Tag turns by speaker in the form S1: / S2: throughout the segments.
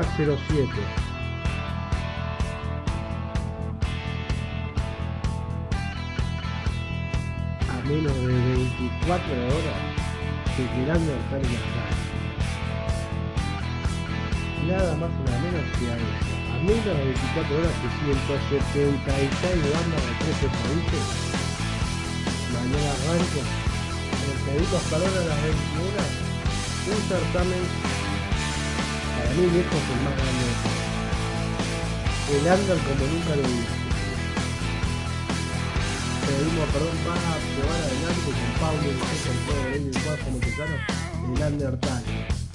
S1: Argentina 07. A menos de 24 horas quedando estar en la calle. Nada más o nada menos que a eso. A menos de 24 horas que 176 bandas de 13 países. Mañana arranca. Mercaditos Calor a las 21 un certamen para mí lejos el más grande de todos. El under como nunca lo vi. Pedimos perdón para llevar adelante con Pablo y con todo el y el como mexicano el Undertal.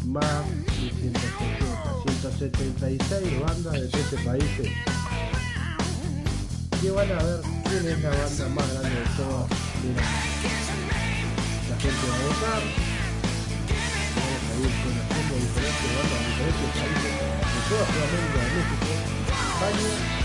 S1: Más de 170, 176 bandas de 7 países. ¿Qué van a ver quién es la banda más grande de todas. La gente va a votar bandas de diferentes países de toda España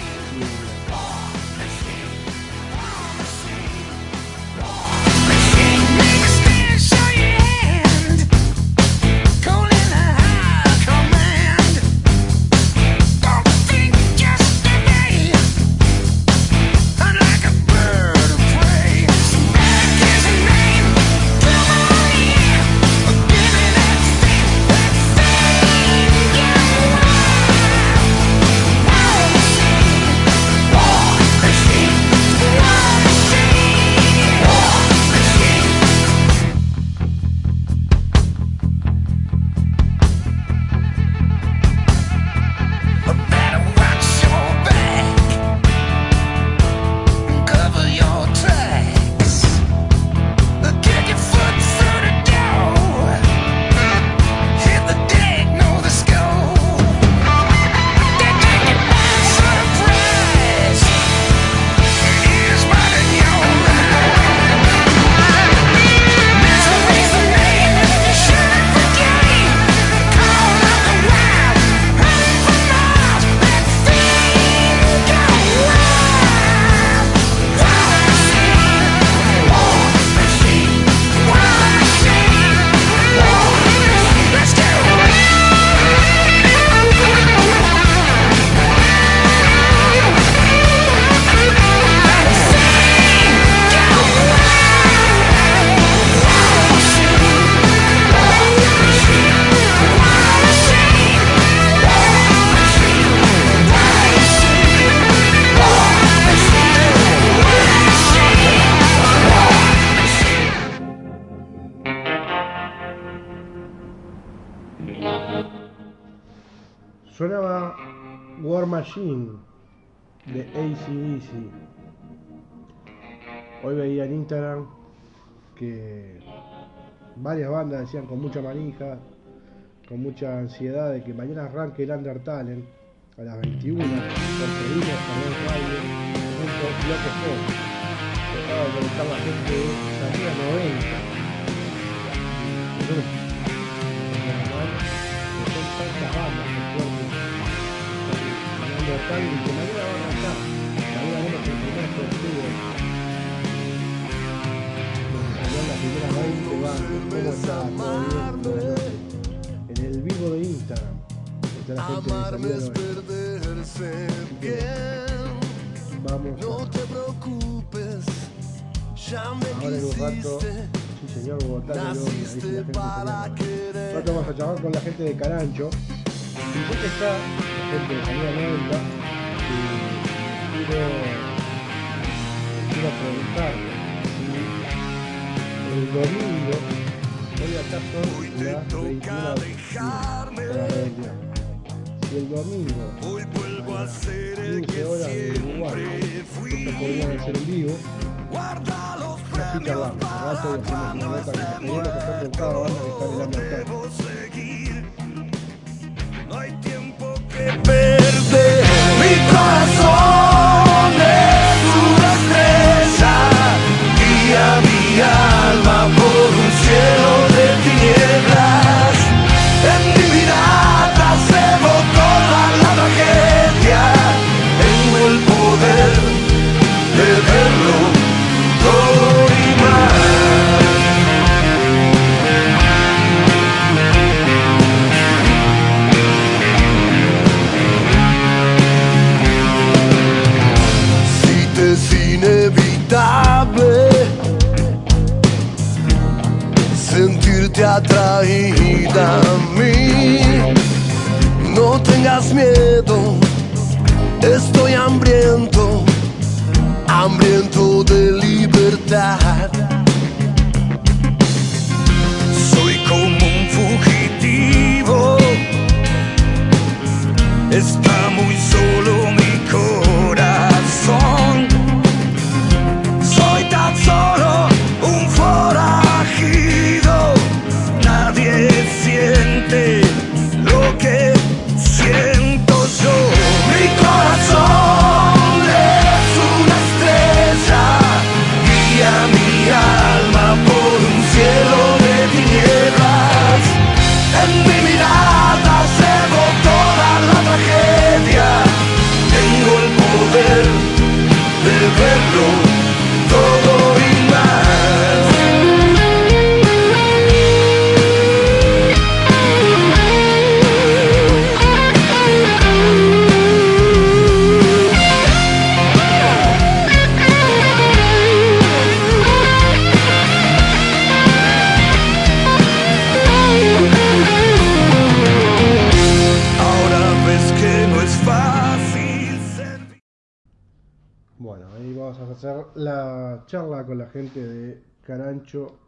S1: de ACDC. Hoy veía en Instagram que varias bandas decían con mucha manija, con mucha ansiedad de que mañana arranque el Undertale a las 21 por Seguimos Canal Radio, junto a Bloque Sport. Trataba de conectar la gente de salida 90. Son tantas bandas que van primera 20 van, cómo está, En el vivo de Instagram. Está la gente de Vamos. No te preocupes. Ahora en un rato, sí señor Bogotá, rato vamos a charlar con la gente de Carancho. Está gente de salida 90 y quiero, si el domingo hoy las 21 si el domingo a las 15 horas de Uruguay esto podría ser en vivo. Así que hablamos rato y hacemos una nota que tenemos que hacer con cada banda que está en el mercado no hay tiempo que perder. Mi corazón la charla con la gente de Carancho.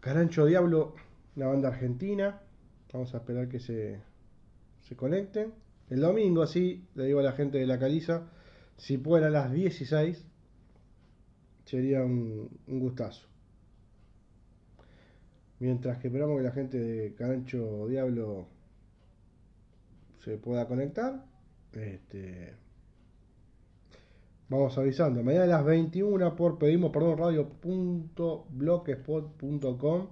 S1: Carancho Diablo, la banda argentina. Vamos a esperar que se, se conecten. El domingo, así, le digo a la gente de la Caliza, si pueden a las 16, sería un, un gustazo. Mientras que esperamos que la gente de Carancho Diablo se pueda conectar. Este, Vamos avisando. Mañana a las 21 por pedimos perdón radio.blogspot.com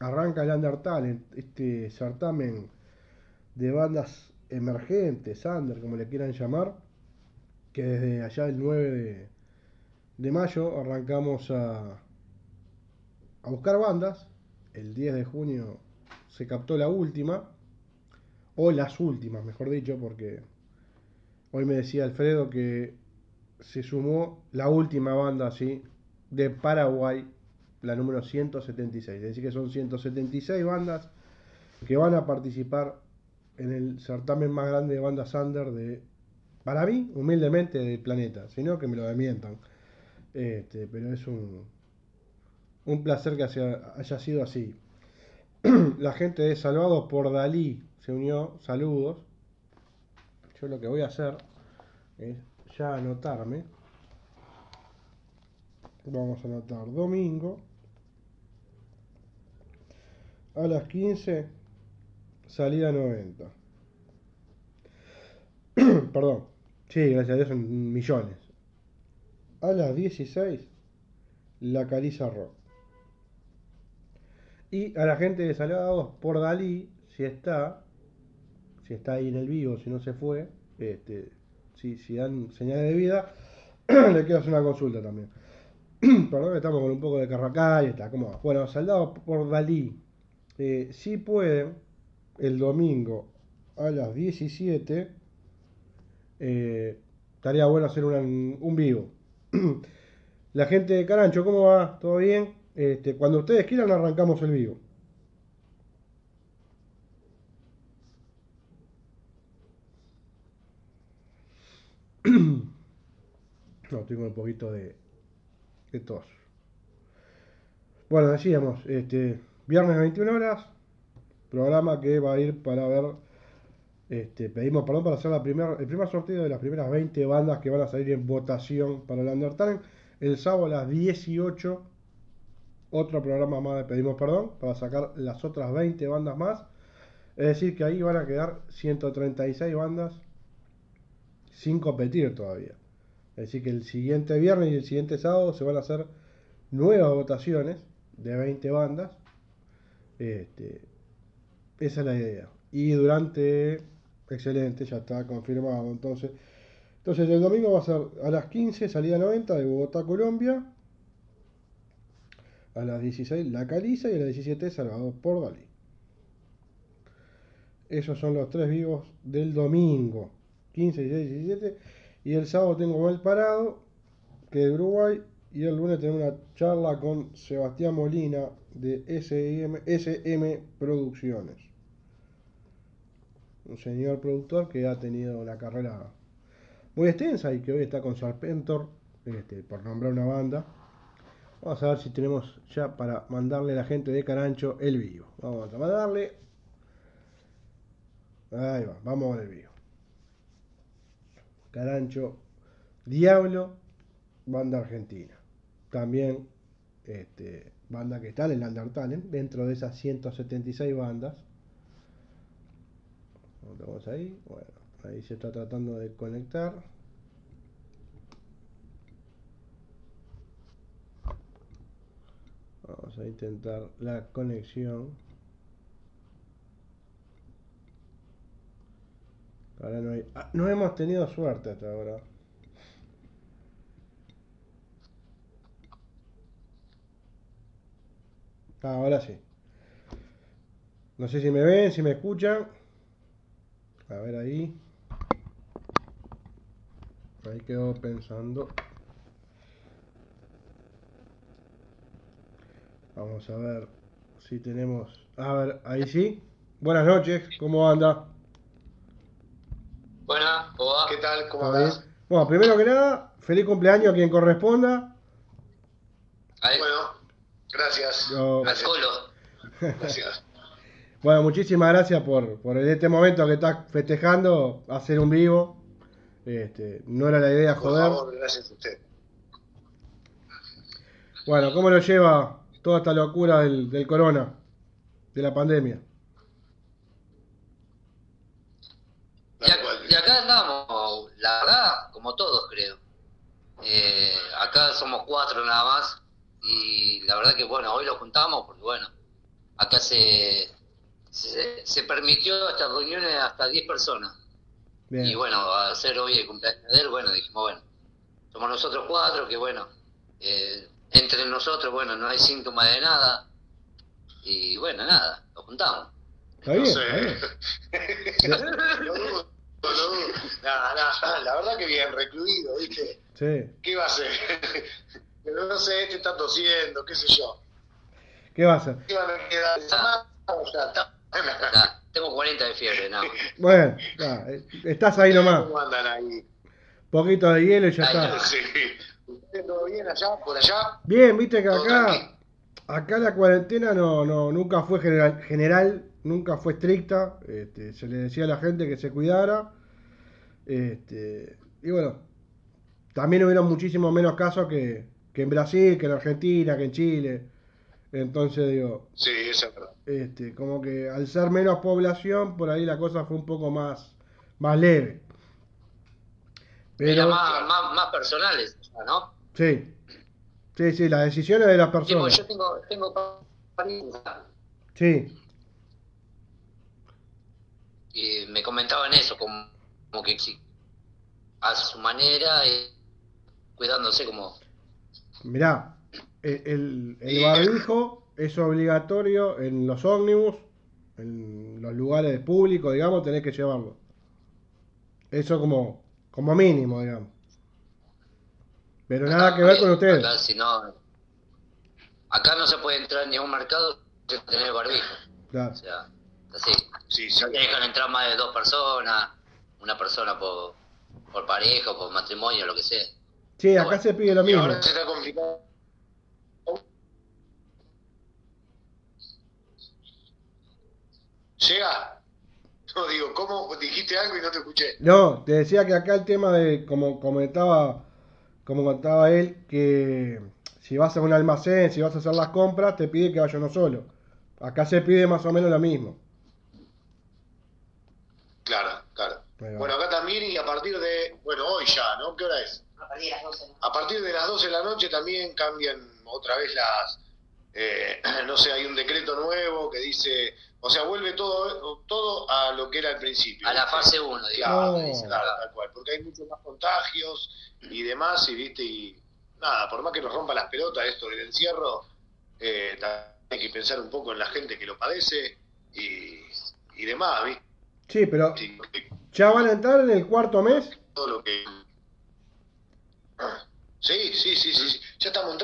S1: arranca el este certamen de bandas emergentes, under, como le quieran llamar, que desde allá el 9 de, de mayo arrancamos a, a buscar bandas. El 10 de junio se captó la última, o las últimas, mejor dicho, porque hoy me decía Alfredo que se sumó la última banda así de Paraguay, la número 176. Es decir, que son 176 bandas que van a participar en el certamen más grande de bandas under de, para mí, humildemente, del planeta. Si no, que me lo demientan. Este, pero es un, un placer que haya, haya sido así. la gente de Salvados por Dalí se unió. Saludos. Yo lo que voy a hacer es ya anotarme. Vamos a anotar domingo a las 15 salida 90. Perdón. Sí, gracias a Dios son millones. A las 16 la Caliza Rock. Y a la gente de Salvados por Dalí, si está, si está ahí en el vivo, si no se fue, este, si, si dan señales de vida, le quiero hacer una consulta también. Perdón estamos con un poco de carracá y está, ¿cómo va? Bueno, Saldados por Dalí, eh, si pueden, el domingo a las 17, eh, estaría bueno hacer un, un vivo. La gente de Carancho, ¿cómo va? ¿Todo bien? Este, cuando ustedes quieran arrancamos el vivo. No, tengo un poquito de, tos. Bueno, decíamos, este, viernes 21 horas, programa que va a ir para ver, este, pedimos perdón para hacer la primer, el primer sorteo de las primeras 20 bandas que van a salir en votación para el Undertale. El sábado a las 18, otro programa más de pedimos perdón para sacar las otras 20 bandas más. Es decir, que ahí van a quedar 136 bandas sin competir todavía. Decir, que el siguiente viernes y el siguiente sábado se van a hacer nuevas votaciones de 20 bandas. Este, esa es la idea. Y durante, excelente, ya está confirmado. Entonces, entonces el domingo va a ser a las 15, salida 90 de Bogotá, Colombia. A las 16 La Caliza y a las 17 Salvador por Dalí. Esos son los tres vivos del domingo. 15, 16, 17. Y el sábado tengo mal parado, que de Uruguay. Y el lunes tenemos una charla con Sebastián Molina de SM, SM Producciones. Un señor productor que ha tenido una carrera muy extensa y que hoy está con Serpentor, este, por nombrar una banda. Vamos a ver si tenemos ya para mandarle a la gente de Carancho el vivo. Vamos a mandarle. Ahí va, vamos ver el vivo. Carancho, Diablo, banda argentina. También este, banda que está en Undertale, dentro de esas 176 bandas. Vamos ahí, bueno, ahí se está tratando de conectar. Vamos a intentar la conexión. Ahora no, hay, ah, no hemos tenido suerte hasta ahora. Ah, ahora sí. No sé si me ven, si me escuchan. A ver ahí. Ahí quedó pensando. Vamos a ver si tenemos. A ver, ahí sí. Buenas noches, ¿cómo anda?
S2: ¿Qué tal? ¿Cómo vas?
S1: Bueno, primero que nada, feliz cumpleaños a quien corresponda.
S3: Ahí,
S2: Bueno, gracias.
S1: Yo-
S3: al
S2: Gracias.
S3: colo.
S2: Gracias.
S1: Bueno, muchísimas gracias por, por en este momento que estás festejando hacer un vivo. Este, no era la idea
S2: Por
S1: joder.
S2: favor, gracias a usted.
S1: Bueno, ¿cómo lo lleva toda esta locura del, del corona, de la pandemia?
S3: Y, ac- y acá andamos, la verdad, como todos creo. Eh, acá somos cuatro nada más y la verdad que bueno, hoy lo juntamos porque bueno, acá se, se, se permitió estas reuniones hasta 10 personas.
S1: Bien.
S3: Y bueno, a hacer hoy el cumpleaños de él, bueno, dijimos, bueno, somos nosotros cuatro, que bueno, eh, entre nosotros, bueno, no hay síntoma de nada. Y bueno, nada, lo juntamos.
S1: ¿Está bien?
S2: No sé.
S1: ¿Está bien?
S2: Dudo. Nah, nah, la verdad que bien, recluido, ¿viste?
S1: Sí.
S2: ¿Qué va a hacer? Pero no sé, este está tosiendo, qué sé yo.
S1: ¿Qué va a hacer?
S2: ¿Qué van a quedar? Ya está.
S3: Nah, tengo 40 de fiebre, no.
S1: Bueno, ya, eh, estás ahí nomás.
S2: ¿Cómo andan ahí?
S1: Poquito de hielo y ya está.
S2: Sí. ¿Ustedes todo bien allá, por allá?
S1: Bien, viste que acá, acá la cuarentena no, no, nunca fue general, general, nunca fue estricta. Este, se le decía a la gente que se cuidara. Este, y bueno, también hubieron muchísimo menos casos que, que en Brasil, que en Argentina, que en Chile. Entonces digo,
S2: Sí, eso es verdad.
S1: este, como que al ser menos población, por ahí la cosa fue un poco más, más leve.
S3: Era
S1: Pero,
S3: más, más, más personales, ¿no?
S1: sí, sí, sí, las decisiones de las personas.
S3: yo tengo, tengo
S1: Sí,
S3: y me comentaban eso, como, como que a su manera, y cuidándose como...
S1: mirá, el, el, el barbijo es obligatorio en los ómnibus, en los lugares públicos, digamos, tenés que llevarlo. Eso como, como mínimo, digamos. Pero nada que ver con ustedes.
S3: Acá, si no, acá no se puede entrar ni a un mercado sin tener barbijo.
S1: Claro.
S3: O sea, así.
S2: Sí, sí.
S3: No te dejan entrar más de dos personas, una persona por, por pareja, por matrimonio, lo que sea.
S1: Sí, acá se pide lo mismo.
S2: ahora se está complicado. ¿Llega? No, digo, ¿cómo dijiste algo y no te escuché?
S1: No, te decía que acá el tema de, como comentaba, como contaba él, que si vas a un almacén, si vas a hacer las compras, te pide que vaya uno solo. Acá se pide más o menos lo mismo.
S2: Claro, claro.
S1: Ahí va.
S2: Bueno, acá también y a partir de, bueno, hoy ya, ¿no? ¿Qué hora es? A partir de las 12 de la noche también cambian otra vez las, eh, no sé, hay un decreto nuevo que dice, o sea, vuelve todo todo a lo que era al principio.
S3: A la
S2: ¿viste?
S3: fase 1,
S2: Claro,
S3: digamos.
S1: No.
S3: dice,
S2: claro, tal cual, porque hay muchos más contagios y demás, y viste, y nada, por más que nos rompa las pelotas esto del encierro, eh, hay que pensar un poco en la gente que lo padece y, y demás, ¿viste?
S1: Sí, pero
S2: Sí, porque
S1: ya van a entrar en el cuarto mes.
S2: todo lo que... Sí, sí, sí, sí, sí. ya estamos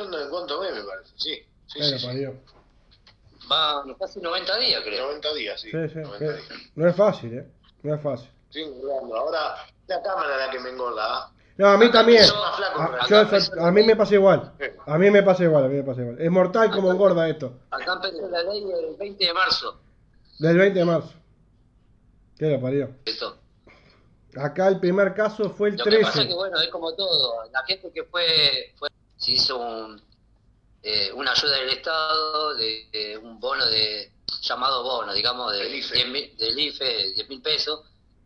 S1: Sí, sí, parió.
S3: Va casi 90 días, creo.
S2: 90 días, sí.
S1: Sí, sí. No es fácil, ¿eh? No es fácil.
S2: Sí, Ahora, la cámara es la que me engorda. ¿ah?
S1: No, a mí también. A, a, mí me pasa igual. A mí me pasa igual, a mí me pasa igual. Es mortal como engorda esto.
S3: Acá empezó la ley del 20 de marzo.
S1: Del 20 de marzo. ¿Qué lo parió?
S3: Esto.
S1: Acá el primer caso fue el
S3: lo
S1: 13.
S3: Que pasa que, bueno, es como todo. La gente que fue, fue se hizo un, eh, una ayuda del Estado, de, un bono de llamado bono, digamos, de, IFE. del IFE, 10 mil pesos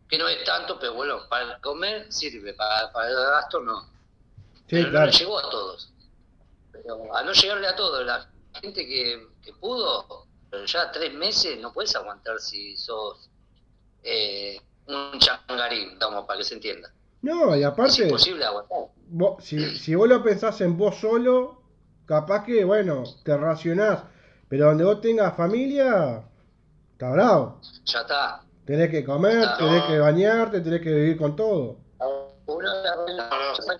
S3: que no es tanto, pero bueno, para comer sirve, para, para el gasto no. Sí, pero no le llegó a todos. Pero a no llegarle a todos, la gente que, que pudo, pero ya tres meses no puedes aguantar si sos eh, un changarín, vamos, para que se entienda.
S1: No, y aparte. Es
S3: imposible aguantar.
S1: si, si vos lo pensás en vos solo, capaz que, bueno, te racionás. Pero donde vos tengas familia, está bravo.
S3: Ya está.
S1: Tenés que comer, tenés que bañarte, tenés que vivir con todo.
S3: Uno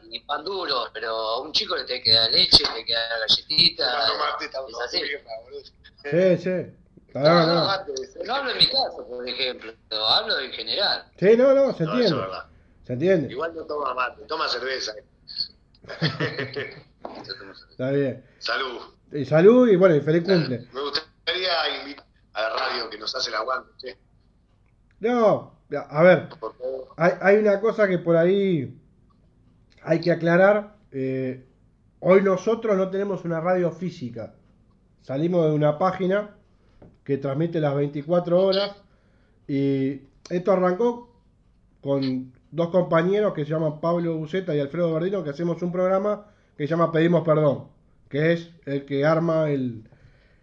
S3: ni pan duro, pero a un chico le tenés que dar leche, le tenés que dar galletita. Es así.
S1: Sí, sí.
S3: No, no, no. no, hablo en mi caso, por ejemplo, hablo en general.
S1: Sí, no, no, se entiende. Se entiende.
S2: Igual no toma mate, toma cerveza.
S1: Está bien.
S2: Salud.
S1: Y salud y bueno, y feliz cumple.
S2: Me gustaría invitar a la radio que nos hace el aguante. ¿sí?
S1: No, a ver, hay, hay, una cosa que por ahí hay que aclarar. Eh, hoy nosotros no tenemos una radio física. Salimos de una página que transmite las 24 horas y esto arrancó con dos compañeros que se llaman Pablo Buceta y Alfredo Verdino que hacemos un programa que se llama Pedimos Perdón, que es el que arma el,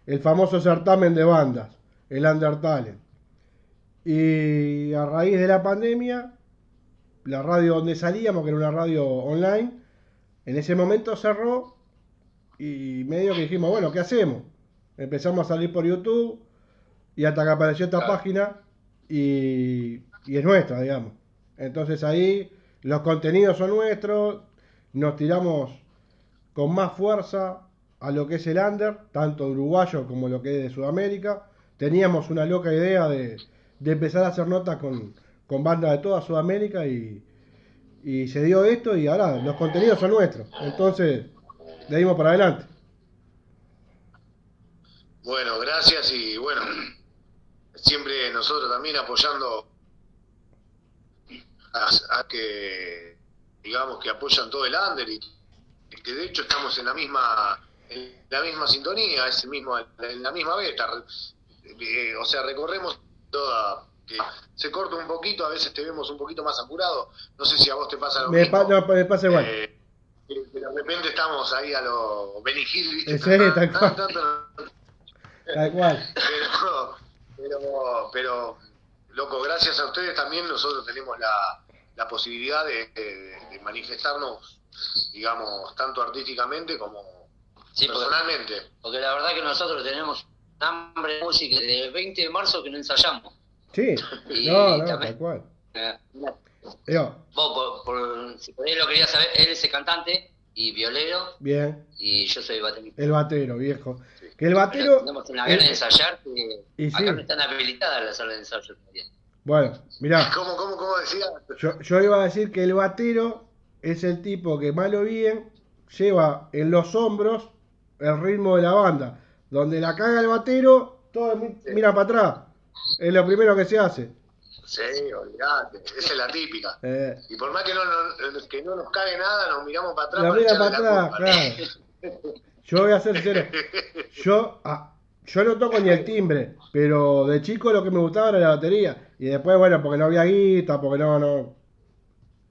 S1: el famoso certamen de bandas, el Undertale. Y a raíz de la pandemia, la radio donde salíamos, que era una radio online, en ese momento cerró y medio que dijimos, bueno, ¿qué hacemos? Empezamos a salir por YouTube y hasta que apareció esta página y, y es nuestra, digamos. Entonces ahí los contenidos son nuestros, nos tiramos con más fuerza a lo que es el under, tanto uruguayo como lo que es de Sudamérica. Teníamos una loca idea de, de empezar a hacer notas con, con bandas de toda Sudamérica y, y se dio esto y ahora los contenidos son nuestros. Entonces, le dimos para adelante.
S2: Bueno, gracias y bueno, siempre nosotros también apoyando a, que, digamos, que apoyan todo el under y que de hecho estamos en la misma en la misma sintonía, ese mismo, en la misma beta. Eh, o sea, recorremos que se corta un poquito, a veces te vemos un poquito más apurado. No sé si a vos te pasa lo
S1: me mismo. no, me pasa igual.
S2: Eh, de repente estamos ahí a lo Benny ¿viste?
S1: Sí, tal, cual. tal cual.
S2: Pero, pero, loco, gracias a ustedes también nosotros tenemos la, la posibilidad de, manifestarnos, digamos, tanto artísticamente como personalmente.
S3: porque la verdad que nosotros tenemos hambre de música desde el 20 de marzo que no ensayamos.
S1: Sí, no, no, tal cual. Eh,
S3: vos, por, si por él lo querías saber, él es el cantante y violero.
S1: Bien.
S3: Y yo soy el baterista.
S1: El batero, viejo. Que el batero.
S3: Tenemos una gana de ensayar que y acá no están habilitadas las salas de ensayo también.
S1: Bueno, mirá.
S2: ¿Cómo, cómo, cómo decía?
S1: Yo, yo iba a decir que el batero es el tipo que malo bien lleva en los hombros el ritmo de la banda. Donde la caga el batero, todo mira para atrás. Es lo primero que se hace.
S2: Sí, olvídate, esa es la típica. Eh. Y por más que no, que no nos cague nada, nos miramos para atrás.
S1: mira para atrás, claro. Yo voy a ser. Yo, ah, yo no toco ni el timbre, pero de chico lo que me gustaba era la batería. Y después, bueno, porque no había guita, porque no, no,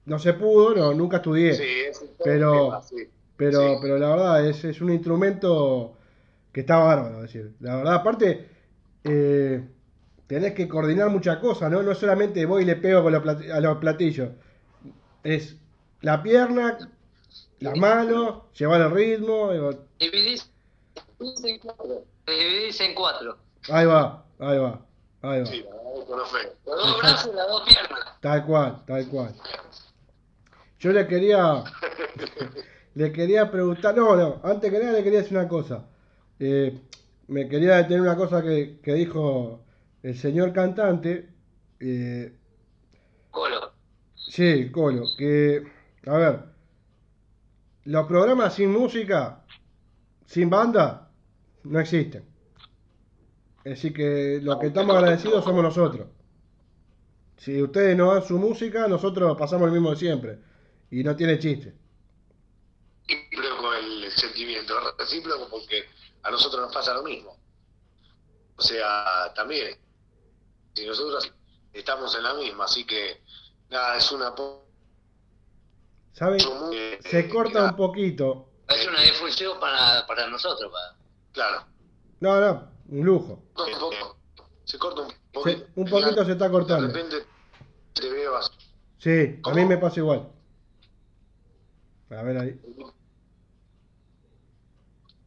S1: no se pudo, no, nunca estudié.
S2: Sí,
S1: pero, pero, pero la verdad es, es un instrumento que está bárbaro, decir. La verdad, aparte, eh, tenés que coordinar muchas cosas, ¿no? No solamente voy y le pego con los a los platillos. Es la pierna, las manos, llevar el ritmo.
S3: Dividís en cuatro. Dividís en cuatro.
S1: Ahí va, ahí va, ahí va.
S3: Sí, los dos brazos y las dos piernas.
S1: Tal cual, tal cual. Yo le quería, le quería preguntar, no, no, antes que nada le quería decir una cosa. Eh, me quería detener una cosa que, que dijo el señor cantante. Eh,
S3: Colo.
S1: Sí, Colo. Que, a ver, los programas sin música, sin banda, no existen. Así que lo que estamos agradecidos somos nosotros. Si ustedes no dan su música, nosotros pasamos el mismo de siempre. Y no tiene chiste.
S2: Recíproco el sentimiento, recíproco porque a nosotros nos pasa lo mismo. O sea, también, si nosotros estamos en la misma, así que nada, es una...
S1: ¿Saben? Se corta un poquito.
S3: Es una difusión para, para nosotros. Para...
S2: Claro.
S1: No, no, un lujo.
S2: Un poco. Se corta un poquito.
S1: Se, un poquito se está cortando.
S2: De repente te veo así.
S1: Sí, a mí me pasa igual. A ver ahí.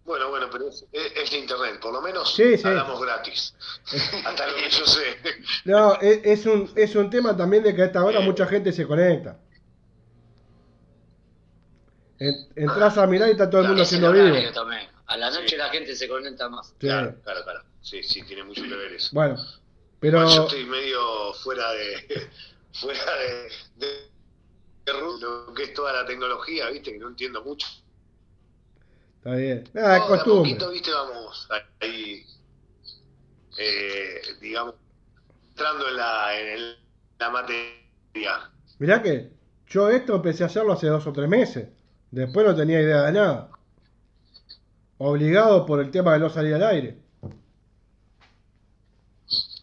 S2: Bueno, bueno, pero es, es, de internet, por lo menos
S1: sí, sí.
S2: hablamos gratis. Hasta lo que yo sé.
S1: No, es, es, un, es un tema también de que a esta hora mucha gente se conecta. Entras a mirar y está todo el mundo haciendo vivo.
S3: También. A la noche la gente se conecta más.
S2: Claro, claro, claro. Sí, sí, tiene mucho que ver eso.
S1: Bueno, pero...
S2: yo estoy medio fuera de... fuera de, de, lo que es toda la tecnología, viste, que no entiendo mucho.
S1: Está bien. Nada, es costumbre.
S2: Poquito, viste, vamos ahí, eh, digamos, entrando en la, en la materia.
S1: Mirá que yo esto empecé a hacerlo hace dos o tres meses. Después no tenía idea de nada. Obligado por el tema de no salir al aire.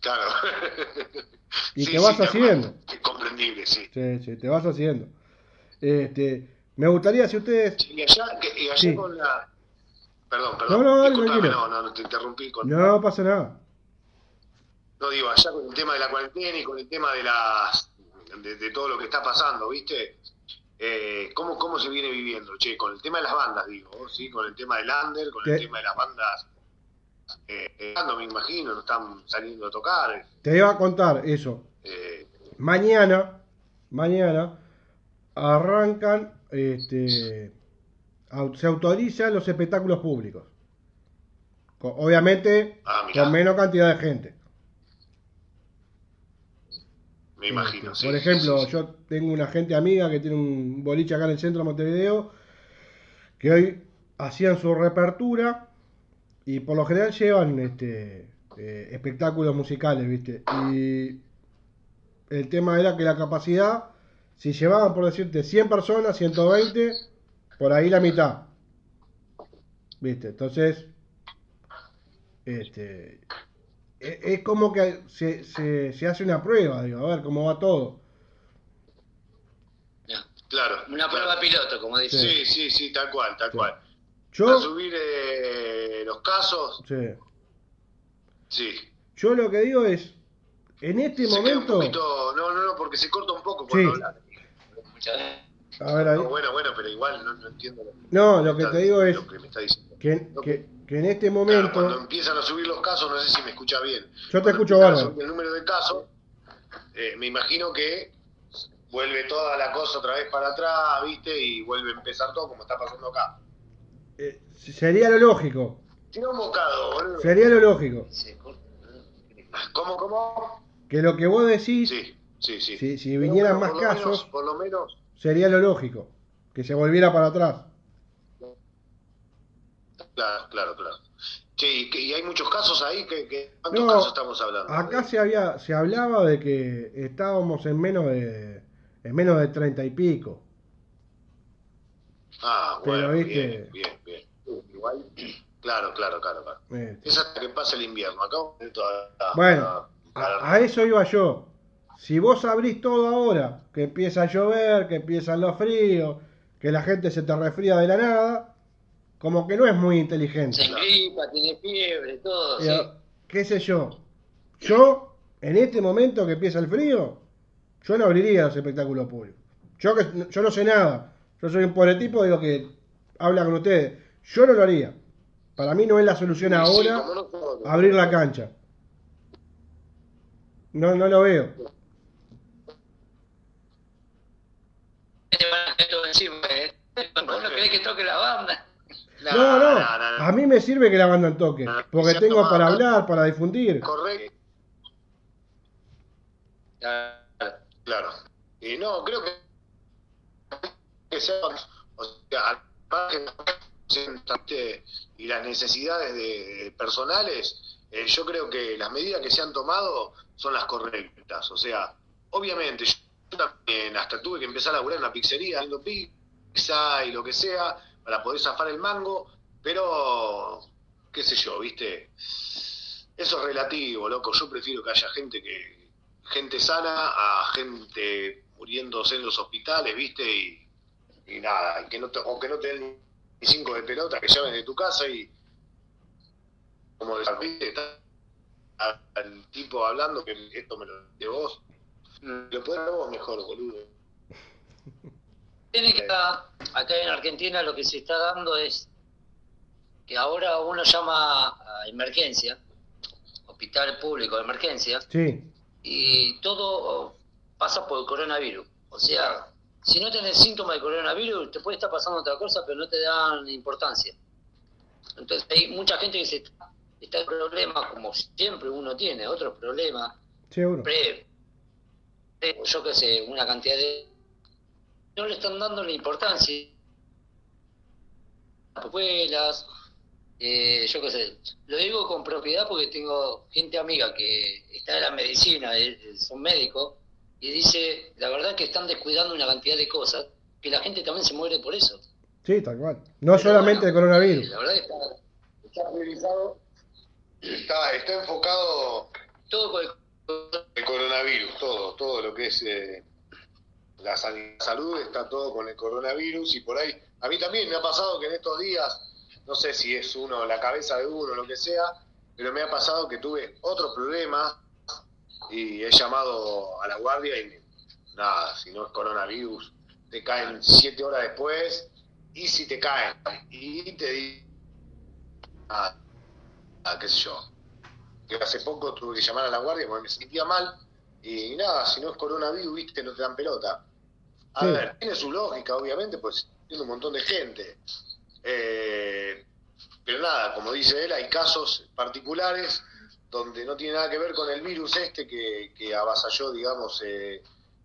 S2: Claro.
S1: Y te vas haciendo.
S2: Es comprendible, sí. Sí,
S1: sí, te vas haciendo. Este, me gustaría si ustedes...
S2: y allá, y allá con la... Perdón, perdón. No,
S1: no,
S2: no, no, no, te interrumpí. Con...
S1: No pasa nada.
S2: No digo, allá con el tema de la cuarentena y con el tema de las... De, de todo lo que está pasando, ¿viste? Eh, ¿cómo, ¿Cómo se viene viviendo? Che, con el tema de las bandas, digo, ¿sí? Con el tema del under, con el tema de las bandas eh, me imagino, no están saliendo a tocar.
S1: Te iba a contar eso.
S2: Eh,
S1: mañana, mañana arrancan, este, se autorizan los espectáculos públicos. Obviamente
S2: ah,
S1: con menos cantidad de gente.
S2: Me imagino,
S1: Por ejemplo, yo tengo una gente amiga que tiene un boliche acá en el centro de Montevideo que hoy hacían su reapertura y por lo general llevan este eh, espectáculos musicales, ¿viste? Y el tema era que la capacidad, si llevaban, por decirte, 100 personas, 120, por ahí la mitad. ¿Viste? Entonces, este, es como que se, se, se hace una prueba, digo, a ver cómo va todo.
S2: Claro.
S3: Una prueba piloto, como dice.
S2: Sí, sí, sí, tal cual, tal cual. Yo, subir eh, los casos.
S1: Sí.
S2: Sí.
S1: Yo lo que digo es, en este momento...
S2: no, no, no, porque se corta un poco cuando
S1: sí. A ver ahí.
S2: No, bueno, bueno, pero igual no, no entiendo.
S1: Lo no, lo que te digo es que, que, que, en este momento... Claro,
S2: cuando empiezan a subir los casos, no sé si me escucha bien.
S1: Yo te escucho bárbaro.
S2: El número de casos, eh, me imagino que vuelve toda la cosa otra vez para atrás, ¿viste? Y vuelve a empezar todo como está pasando acá.
S1: Eh, sería lo lógico.
S2: Tiene un bocado, boludo.
S1: Sería lo lógico.
S2: ¿Cómo, cómo?
S1: Que lo que vos decís,
S2: sí, sí, sí.
S1: Si, si vinieran más casos,
S2: por lo menos,
S1: sería lo lógico. Que se volviera para atrás.
S2: Claro, claro, claro. Che, y, hay muchos casos ahí, que, ¿cuántos casos estamos hablando?
S1: Acá se había, se hablaba de que estábamos en menos de, en menos de treinta y pico.
S2: Ah, bueno, bien, bien, bien. Igual, claro, claro, claro. claro. Este. Es hasta que pase el invierno. Acá toda
S1: Bueno, a, eso iba yo. Si vos abrís todo ahora, que empieza a llover, que empiezan los fríos, que la gente se te resfría de la nada, como que no es muy inteligente.
S3: Se gripa, tiene fiebre, todo. sí.
S1: ¿Qué sé yo? Yo, en este momento que empieza el frío, yo no abriría los espectáculos públicos. Yo, que, yo no sé nada. Yo soy un pobre tipo, digo que habla con ustedes. Yo no lo haría. Para mí no es la solución ahora abrir la cancha. No, no lo veo.
S3: ¿Vos no querés que toque la banda?
S1: No, no, a mí me sirve que la banda toque, porque tengo para hablar, para difundir.
S2: Correcto. Claro. Y no, creo que, que sea, o sea, y las necesidades de, personales, eh, yo creo que las medidas que se han tomado son las correctas. O sea, obviamente, yo también hasta tuve que empezar a laburar en una pizzería, dando pizza y lo que sea, para poder zafar el mango, pero, qué sé yo, viste, eso es relativo, loco. Yo prefiero que haya gente que, gente sana a gente muriéndose en los hospitales, viste, y, nada, que no te, o que no te den ni cinco de pelota, que llamen de tu casa y como de al tipo hablando que esto me lo de vos, lo puedes vos mejor, boludo.
S3: Acá en Argentina lo que se está dando es que ahora uno llama a emergencia, hospital público de emergencia, y todo pasa por el coronavirus. O sea, si no tenés síntomas de coronavirus, te puede estar pasando otra cosa, pero no te dan importancia. Entonces hay mucha gente que se está en problemas, como siempre uno tiene, otros problemas.
S1: Seguro.
S3: yo qué sé, una cantidad de... No le están dando la importancia. Escuelas, eh, yo qué sé. Lo digo con propiedad porque tengo gente amiga que está en la medicina, eh, son médicos, y dice, la verdad que están descuidando una cantidad de cosas, que la gente también se muere por eso.
S1: Sí, tal cual. No solamente el coronavirus.
S3: La verdad que está,
S2: está priorizado, está, está enfocado
S3: todo con
S2: el, coronavirus, todo, todo lo que es eh, la salud está todo con el coronavirus y por ahí, a mí también me ha pasado que en estos días, no sé si es uno, la cabeza de uno, lo que sea, pero me ha pasado que tuve otros problemas y he llamado a la guardia y nada, si no es coronavirus, te caen siete horas después y si te caen y te di ah, qué sé yo, que hace poco tuve que llamar a la guardia porque me sentía mal y nada, si no es coronavirus, viste, no te dan pelota. A ver, tiene su lógica, obviamente, pues tiene un montón de gente. Eh, pero nada, como dice él, hay casos particulares donde no tiene nada que ver con el virus este que, que avasalló, digamos, eh,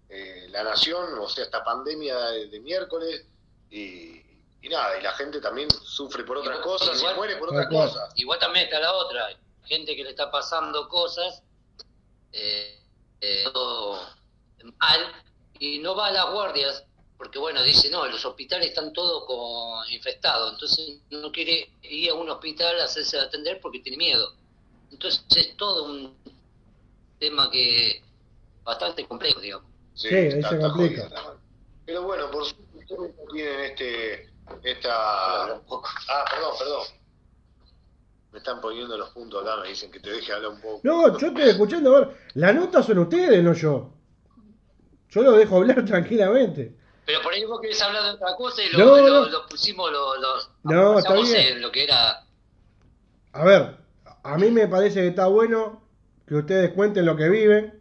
S2: eh, la nación, o sea, esta pandemia de, miércoles, y, nada, y la gente también sufre por otras cosas y muere por otras cosas.
S3: Igual también está la otra, gente que le está pasando cosas, eh, todo mal, y no va a las guardias, porque bueno, dice, no, los hospitales están todos con infectados, entonces no quiere ir a un hospital a hacerse atender porque tiene miedo. Entonces es todo un tema que bastante complejo, digamos.
S1: Sí, ahí se complica.
S2: Pero bueno, por supuesto tienen este, esta... Ah, perdón, perdón. Me están poniendo los puntos acá, me dicen que te deje hablar un poco.
S1: No, yo estoy escuchando, a ver, la nota son ustedes, no yo. Yo lo dejo hablar tranquilamente.
S3: Pero por ahí vos querés hablar de otra cosa y lo, pusimos los,
S1: no, está bien.
S3: en lo que era...
S1: A ver, a mí me parece que está bueno que ustedes cuenten lo que viven.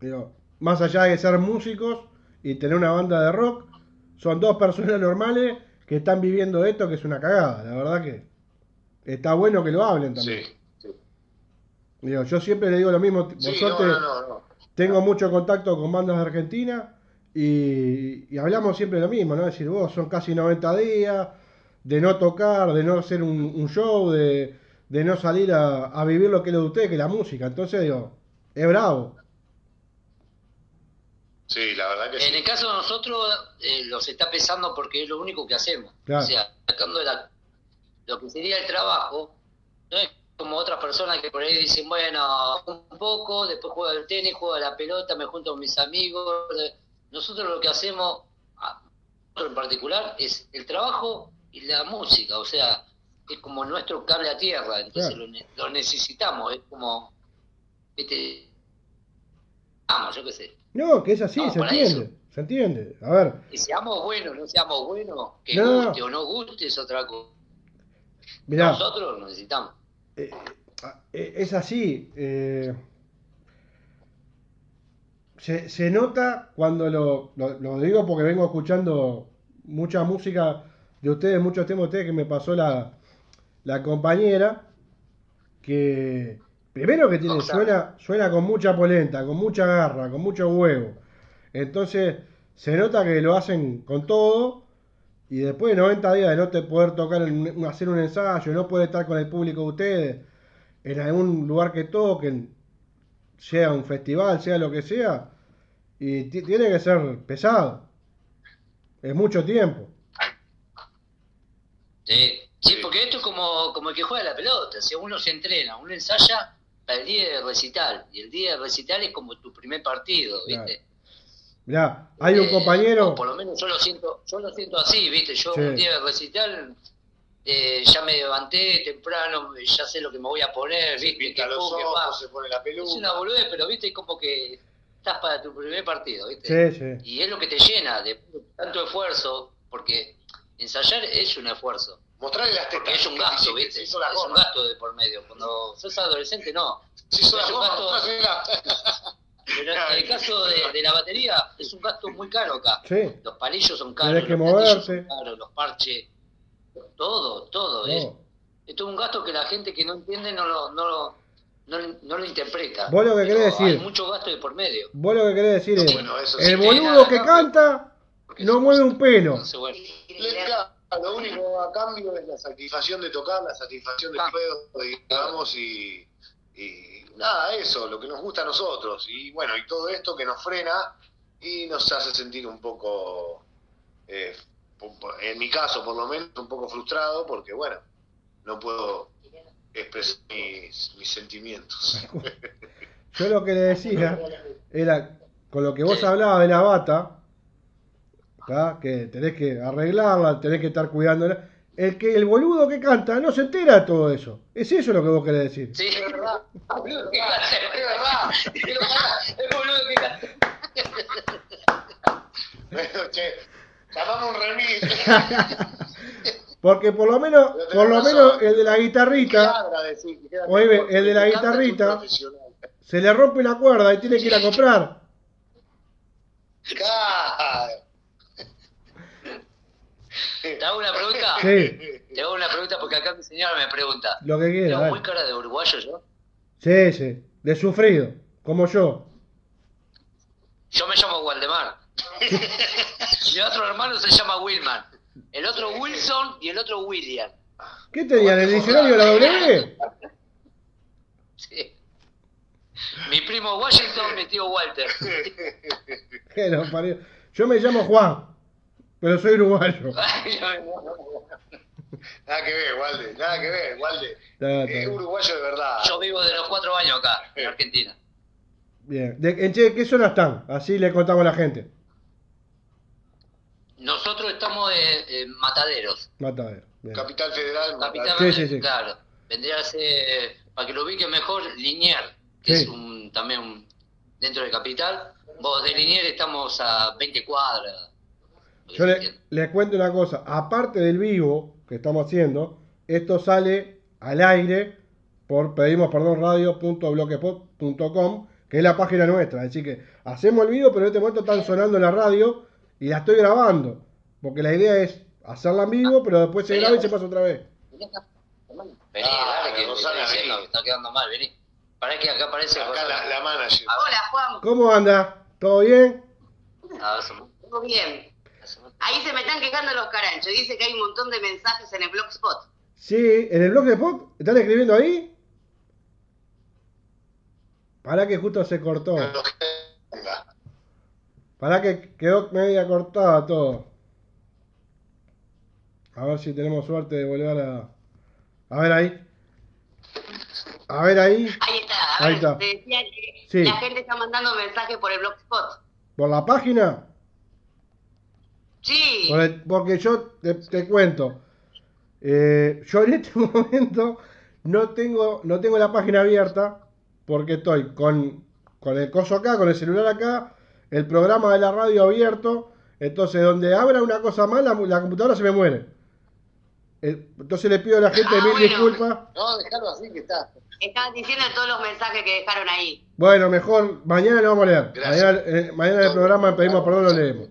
S1: Digo, más allá de ser músicos y tener una banda de rock, son dos personas normales que están viviendo esto que es una cagada. La verdad que está bueno que lo hablen también. Sí, Digo, yo siempre le digo lo mismo. Vosotros tengo mucho contacto con bandas de Argentina y, hablamos siempre lo mismo, ¿no? Es decir, vos son casi 90 días de no tocar, de no hacer un show, de, de no salir a, vivir lo que es lo de ustedes, que es la música. Entonces, digo, es bravo.
S2: Sí, la verdad que
S3: En el caso de nosotros, eh, los está pesando porque es lo único que hacemos. O sea, sacando lo que sería el trabajo, no es como otras personas que por ahí dicen, bueno, un poco, después juego al tenis, juego a la pelota, me junto con mis amigos. Nosotros lo que hacemos, en particular, es el trabajo y la música. O sea, es como nuestro cable a tierra, entonces lo, necesitamos, es como, viste, vamos, yo qué sé.
S1: No, que es así, se entiende, se entiende. A ver.
S3: Que seamos buenos, no seamos buenos, que guste o no guste es otra cosa. Nosotros lo necesitamos.
S1: Eh, eh, es así. Eh, se, se, nota cuando lo, lo, lo, digo porque vengo escuchando mucha música de ustedes, muchos temas de ustedes que me pasó la, la compañera, que primero que tiene, suena, suena con mucha polenta, con mucha garra, con mucho huevo. Entonces, se nota que lo hacen con todo y después de 90 días de no te poder tocar, hacer un ensayo, no poder estar con el público de ustedes, en algún lugar que toquen, sea un festival, sea lo que sea, y tiene que ser pesado. Es mucho tiempo.
S3: Sí, sí, porque esto es como, como el que juega la pelota. Si uno se entrena, uno ensaya para el día de recital. Y el día de recital es como tu primer partido, ¿viste?
S1: Mirá, hay un eh, compañero.
S3: por lo menos yo lo siento, yo lo siento así, ¿viste? Yo un día de recital eh, ya me levanté temprano, ya sé lo que me voy a poner, ¿viste?
S2: Que los ojos, se pone la peluca.
S3: Es una boludez, pero ¿viste? Es como que estás para tu primer partido, ¿viste?
S1: Sí, sí.
S3: Y es lo que te llena de tanto esfuerzo, porque ensayar es un esfuerzo.
S2: Mostrarle las
S3: tetas. es un gasto, ¿viste? Es un gasto de por medio. Cuando sos adolescente, no.
S2: Si sos es un gasto.
S3: Pero en el caso de, la batería, es un gasto muy caro acá.
S1: Sí.
S3: Los palillos son caros,
S1: que
S3: los son caros, los parches, todo, todo. Es, esto es un gasto que la gente que no entiende no lo, no lo, no, no lo interpreta.
S1: Vos lo que querés decir.
S3: Hay mucho gasto de por medio.
S1: Vos lo que querés decir es: el boludo que canta no mueve un pelo.
S2: lo único a cambio es la satisfacción de tocar, la satisfacción del ah. juego, digamos, y, y nada, eso, lo que nos gusta a nosotros. Y bueno, y todo esto que nos frena y nos hace sentir un poco, eh, en mi caso por lo menos, un poco frustrado porque bueno, no puedo expresar mis, mis sentimientos.
S1: Yo lo que le decía era, con lo que vos hablabas de la bata, que tenés que arreglarla, tenés que estar cuidándola. El que el boludo que canta no se entera de todo eso. Es eso lo que vos querés decir.
S3: Sí, es verdad. Es verdad. Es boludo que canta.
S2: Che, llamamos un remix.
S1: Porque por lo menos, por lo menos el de la guitarrita, oye, el de la guitarrita, se le rompe la cuerda y tiene que ir a comprar.
S3: ¿Te hago una pregunta?
S1: Sí.
S3: Te hago una pregunta porque acá mi señora me pregunta.
S1: Lo que quiera.
S3: ¿Tengo muy cara de uruguayo yo?
S1: Sí, sí. De sufrido, como yo.
S3: Yo me llamo Waldemar. Mi otro hermano se llama Wilman. El otro Wilson y el otro William.
S1: ¿Qué tenían? ¿El diccionario de la W?
S3: Sí. Mi primo Washington, mi tío Walter.
S1: Yo me llamo Juan, pero soy uruguayo.
S2: nada que ver, Walde, nada que ver, Walde. Es uruguayo de verdad.
S3: Yo vivo de los cuatro años acá, en Argentina.
S1: Bien. ¿En qué zona están? Así le contamos a la gente.
S3: Nosotros estamos en, Mataderos.
S1: Mataderos.
S2: Capital Federal.
S3: Capital sí, sí, sí. Claro. Vendría a ser, para que lo ubique mejor, Linier, que es un, también un, dentro de Capital. Vos de Linier estamos a 20 cuadras.
S1: Yo le, les cuento una cosa. Aparte del vivo que estamos haciendo, esto sale al aire por pedimos perdón radio.bloquepod.com, que es la página nuestra. Es decir que hacemos el vivo, pero en este momento están sonando en la radio y la estoy grabando. Porque la idea es hacerla en vivo, pero después se graba y se pasa otra vez.
S3: Vení, dale, que está quedando mal, vení. Para que acá aparece
S2: acá la, la, manager.
S4: Hola, Juan.
S1: ¿Cómo anda? ¿Todo bien?
S4: Ah, Todo bien. Ahí se me están quejando los caranchos. Dice que hay un montón de mensajes en el blogspot.
S1: Sí, en el blog de pop. ¿Están escribiendo ahí? Para que justo se cortó. Para que quedó media cortada todo. A ver si tenemos suerte de volver a. A ver ahí. A ver ahí.
S4: Ahí está. ahí está. Te decía que la gente está mandando mensajes por el blogspot.
S1: ¿Por la página?
S4: Sí.
S1: porque yo te, cuento. Eh, yo en este momento no tengo, no tengo la página abierta porque estoy con, con el coso acá, con el celular acá el programa de la radio abierto, entonces donde abra una cosa mala, la computadora se me muere. Entonces le pido a la gente ah, mil disculpas.
S2: No, dejarlo así que está.
S4: Estaban diciendo todos los mensajes que dejaron ahí.
S1: Bueno, mejor, mañana lo vamos a leer. Mañana, eh, mañana, en el programa pedimos perdón, lo leemos.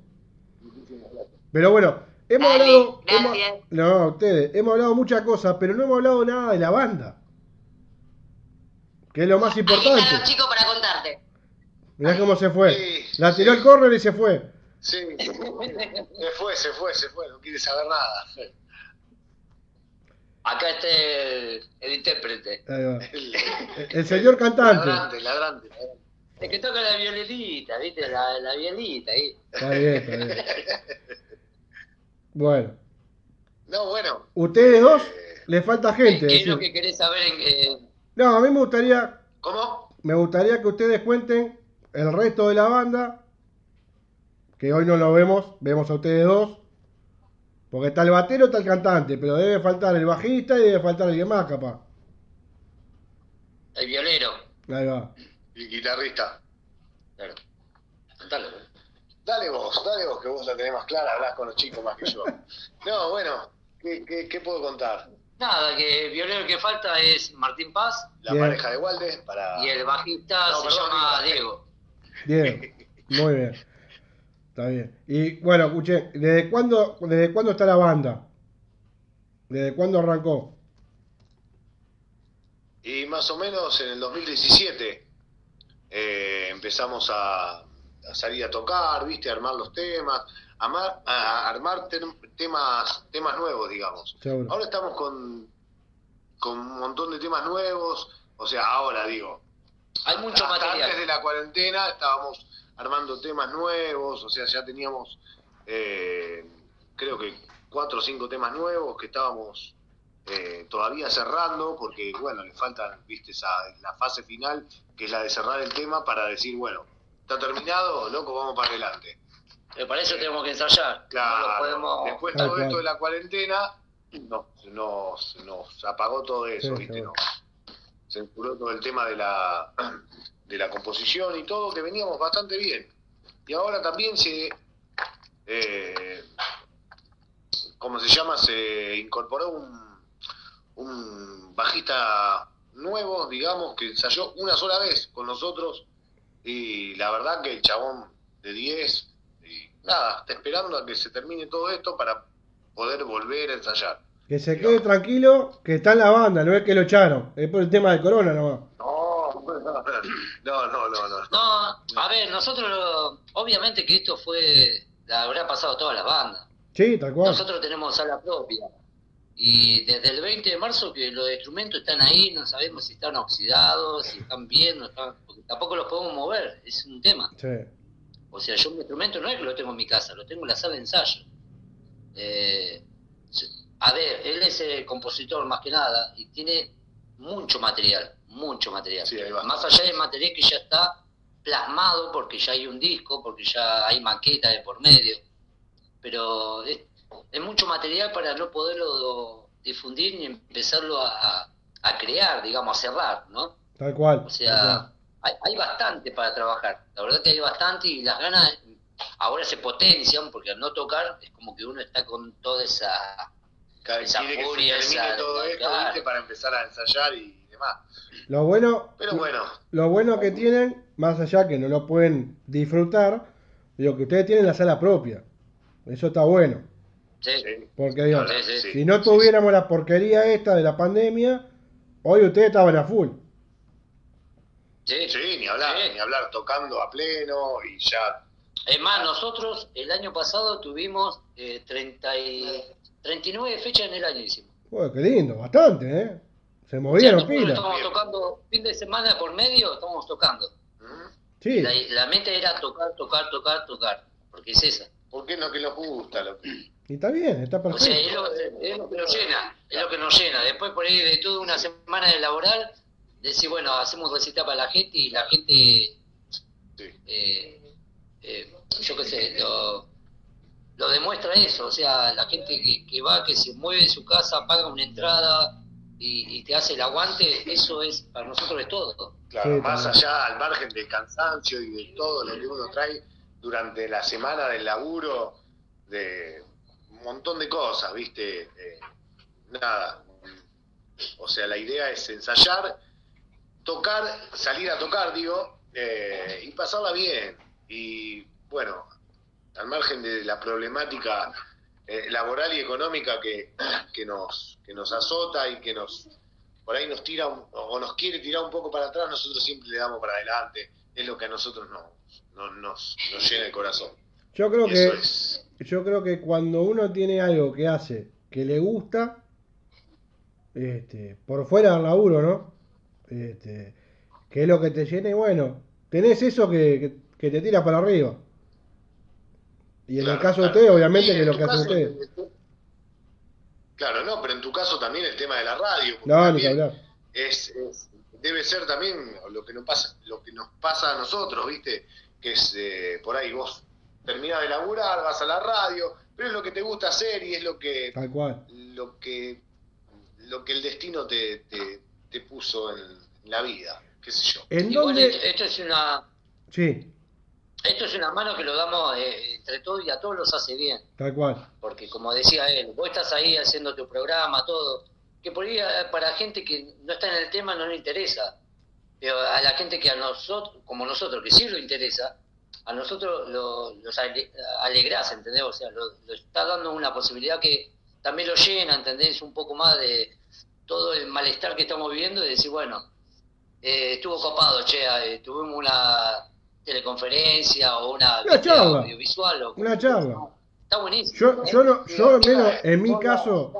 S1: Pero bueno, hemos
S4: Dale,
S1: hablado.
S4: gracias.
S1: hemos- no, ustedes. Hemos hablado muchas cosas, pero no hemos hablado nada de la banda. Que es lo más
S4: Ahí
S1: importante.
S4: chicos para contarte.
S1: Mirá cómo se fue.
S2: Sí,
S1: La tiró
S2: sí.
S1: el córner y se fue.
S2: Sí, se fue, se fue, se fue, no quiere saber nada.
S3: Acá está el, el intérprete.
S1: Ahí va.
S2: El,
S1: El señor cantante.
S2: ladrante, ladrante.
S3: El que toca la violinita, ¿viste? La, la violita ahí.
S1: Está bien, está bien. Bueno,
S2: No, bueno,
S1: ustedes dos
S2: Eh,
S1: le falta
S3: ¿Qué,
S1: gente.
S3: qué
S1: es
S3: lo que querés saber en, eh,
S1: No, a mí me gustaría,
S2: ¿cómo?
S1: me gustaría que ustedes cuenten el resto de la banda. Que hoy no lo vemos, vemos a ustedes dos. Porque está el batero, está el cantante, pero debe faltar el bajista y debe faltar alguien más, capaz.
S3: el violero?
S1: Ahí va.
S2: Y guitarrista.
S3: Claro. Contalo, ¿eh?
S2: Dale vos, dale vos, que vos la tenés más clara, hablás con los chicos más que yo. No, bueno, ¿qué, qué, qué puedo contar?
S3: Nada, que el violero que falta es Martín Paz
S2: La
S1: Bien.
S2: pareja de Walde para...
S3: y el bajista
S2: No,
S3: se
S2: perdón,
S3: llama
S2: Diego.
S3: Diego.
S1: Bien, muy bien. Está bien. Y bueno, escuché, ¿desde cuándo, ¿desde cuándo está la banda? ¿Desde cuándo arrancó?
S2: Y más o menos en el 2017 eh, empezamos a, a salir a tocar, viste, a armar los temas, a, amar- a armar tem- temas, temas nuevos, digamos. Ahora estamos con, con un montón de temas nuevos, o sea, ahora digo,
S3: Hay mucho
S2: hasta
S3: material.
S2: antes de la cuarentena estábamos armando temas nuevos, o sea, ya teníamos, eh, creo que cuatro o cinco temas nuevos que estábamos eh, todavía cerrando, porque, bueno, le falta, viste, esa, la fase final, que es la de cerrar el tema para decir, bueno, está terminado, loco, vamos para adelante.
S3: Pero para eso tenemos que ensayar.
S2: Claro,
S3: No podemos...
S2: después todo
S1: cual.
S2: esto de la cuarentena, no, nos, nos apagó todo eso,
S1: Sí,
S2: ¿viste? No, censuró todo el tema de la, de la composición y todo, que veníamos bastante bien. Y ahora también se, eh, ¿cómo se llama? Se incorporó un, un bajista nuevo, digamos, que ensayó una sola vez con nosotros y la verdad que el chabón de 10 y nada, está esperando a que se termine todo esto para poder volver a ensayar.
S1: Que se quede tranquilo, que está en la banda, no es que lo echaron. Es por el tema del corona nomás.
S2: No, no, no, no, no.
S3: No, a ver, nosotros, lo- obviamente que esto fue, la habrá pasado a todas las bandas.
S1: Sí, tal cual.
S3: Nosotros tenemos sala propia. Y desde el 20 de marzo que los instrumentos están ahí, no sabemos si están oxidados, si están bien, no están, porque tampoco los podemos mover, es un tema.
S1: Sí.
S3: O sea, yo mi instrumento no es que lo tengo en mi casa, lo tengo en la sala de ensayo. Eh, a ver, él es el compositor más que nada y tiene mucho material, mucho material.
S2: Sí, ahí va.
S3: Más allá del material que ya está plasmado, porque ya hay un disco, porque ya hay maqueta de por medio. Pero es, es mucho material para no poderlo difundir ni empezarlo a, a crear, digamos, a cerrar, ¿no?
S1: Tal cual.
S3: O sea, hay, hay bastante para trabajar. La verdad que hay bastante y las ganas ahora se potencian porque al no tocar es como que uno está con toda esa...
S2: Cada-
S3: Esa
S2: que
S3: furia,
S2: se termine
S3: esa-
S2: todo esto,
S3: claro.
S2: ¿viste? Para empezar a ensayar y demás.
S1: Lo bueno,
S2: Pero bueno,
S1: lo bueno que tienen, más allá que no lo pueden disfrutar, digo que ustedes tienen la sala propia. Eso está bueno.
S3: Sí,
S2: sí.
S1: Porque digo,
S3: Sí,
S1: si no tuviéramos la porquería esta de la pandemia, hoy ustedes estaban a full.
S3: sí.
S2: Sí, ni hablar,
S3: Sí.
S2: ni hablar, tocando a pleno y ya.
S3: Es más, nosotros el año pasado tuvimos eh, 30 y, 39 fechas en el año hicimos.
S1: Uy, qué lindo, bastante, ¿eh? Se
S3: O sea,
S1: movieron
S3: nosotros
S1: pilas.
S3: Estamos tocando fin de semana por medio, estamos tocando.
S2: ¿Mm?
S1: Sí,
S3: La, la meta era tocar, tocar, tocar, tocar, porque es esa.
S2: ¿Por qué no que nos gusta? Lo...
S1: y está bien, está
S3: O sea, es
S1: perfecto.
S3: lo, es lo que nos llena, es lo que nos llena. Después por ahí de toda una semana de laboral, decir, bueno, hacemos recita para la gente y la gente,
S2: Sí.
S3: eh, eh, yo qué sé, lo, lo demuestra eso. O sea, la gente que, que va, que se mueve en su casa, paga una entrada y, y te hace el aguante, eso es, para nosotros es todo.
S2: Claro,
S1: Sí,
S2: más allá al margen del cansancio y de todo lo que uno trae durante la semana del laburo, de un montón de cosas, ¿viste? Eh, nada. O sea, la idea es ensayar, tocar, salir a tocar, digo, eh, y pasarla bien. Y bueno, al margen de la problemática eh, laboral y económica que, que, nos, que nos azota y que nos por ahí nos tira o nos quiere tirar un poco para atrás, nosotros siempre le damos para adelante. Es lo que a nosotros nos, nos, llena el corazón.
S1: Yo creo que yo creo que cuando uno tiene algo que hace que le gusta, este, por fuera del laburo, ¿no? Este, que es lo que te llena y bueno, tenés eso que, te tira para arriba. Y en el caso de ustedes, obviamente, que es lo que hacen ustedes.
S2: Claro, no, pero en tu caso también el tema de la radio.
S1: No, ni hablar.
S2: Es, debe ser también lo que nos pasa, lo que nos pasa a nosotros, ¿viste? Que es eh, por ahí vos terminás de laburar, vas a la radio, pero es lo que te gusta hacer y es lo que
S1: Tal cual.
S2: lo que lo que el destino te, te, puso en la vida, qué sé yo.
S1: ¿En dónde?
S3: esto es una
S1: Sí.
S3: Esto es una mano que lo damos eh, entre todos y a todos los hace bien.
S1: Tal cual.
S3: Porque como decía él, vos estás ahí haciendo tu programa, todo, que por ahí eh, para gente que no está en el tema no le interesa. Pero a la gente que a nosotros, como nosotros, que sí lo interesa, a nosotros lo, los alegrás, ¿entendés? O sea, lo, está dando una posibilidad que también lo llena, ¿entendés? Un poco más de todo el malestar que estamos viviendo y decir, bueno, eh, estuvo copado, che, tuvimos una teleconferencia o una,
S1: una charla.
S3: audiovisual. O
S1: una charla.
S3: Está buenísimo.
S1: Yo, yo, no, yo menos, en mi caso,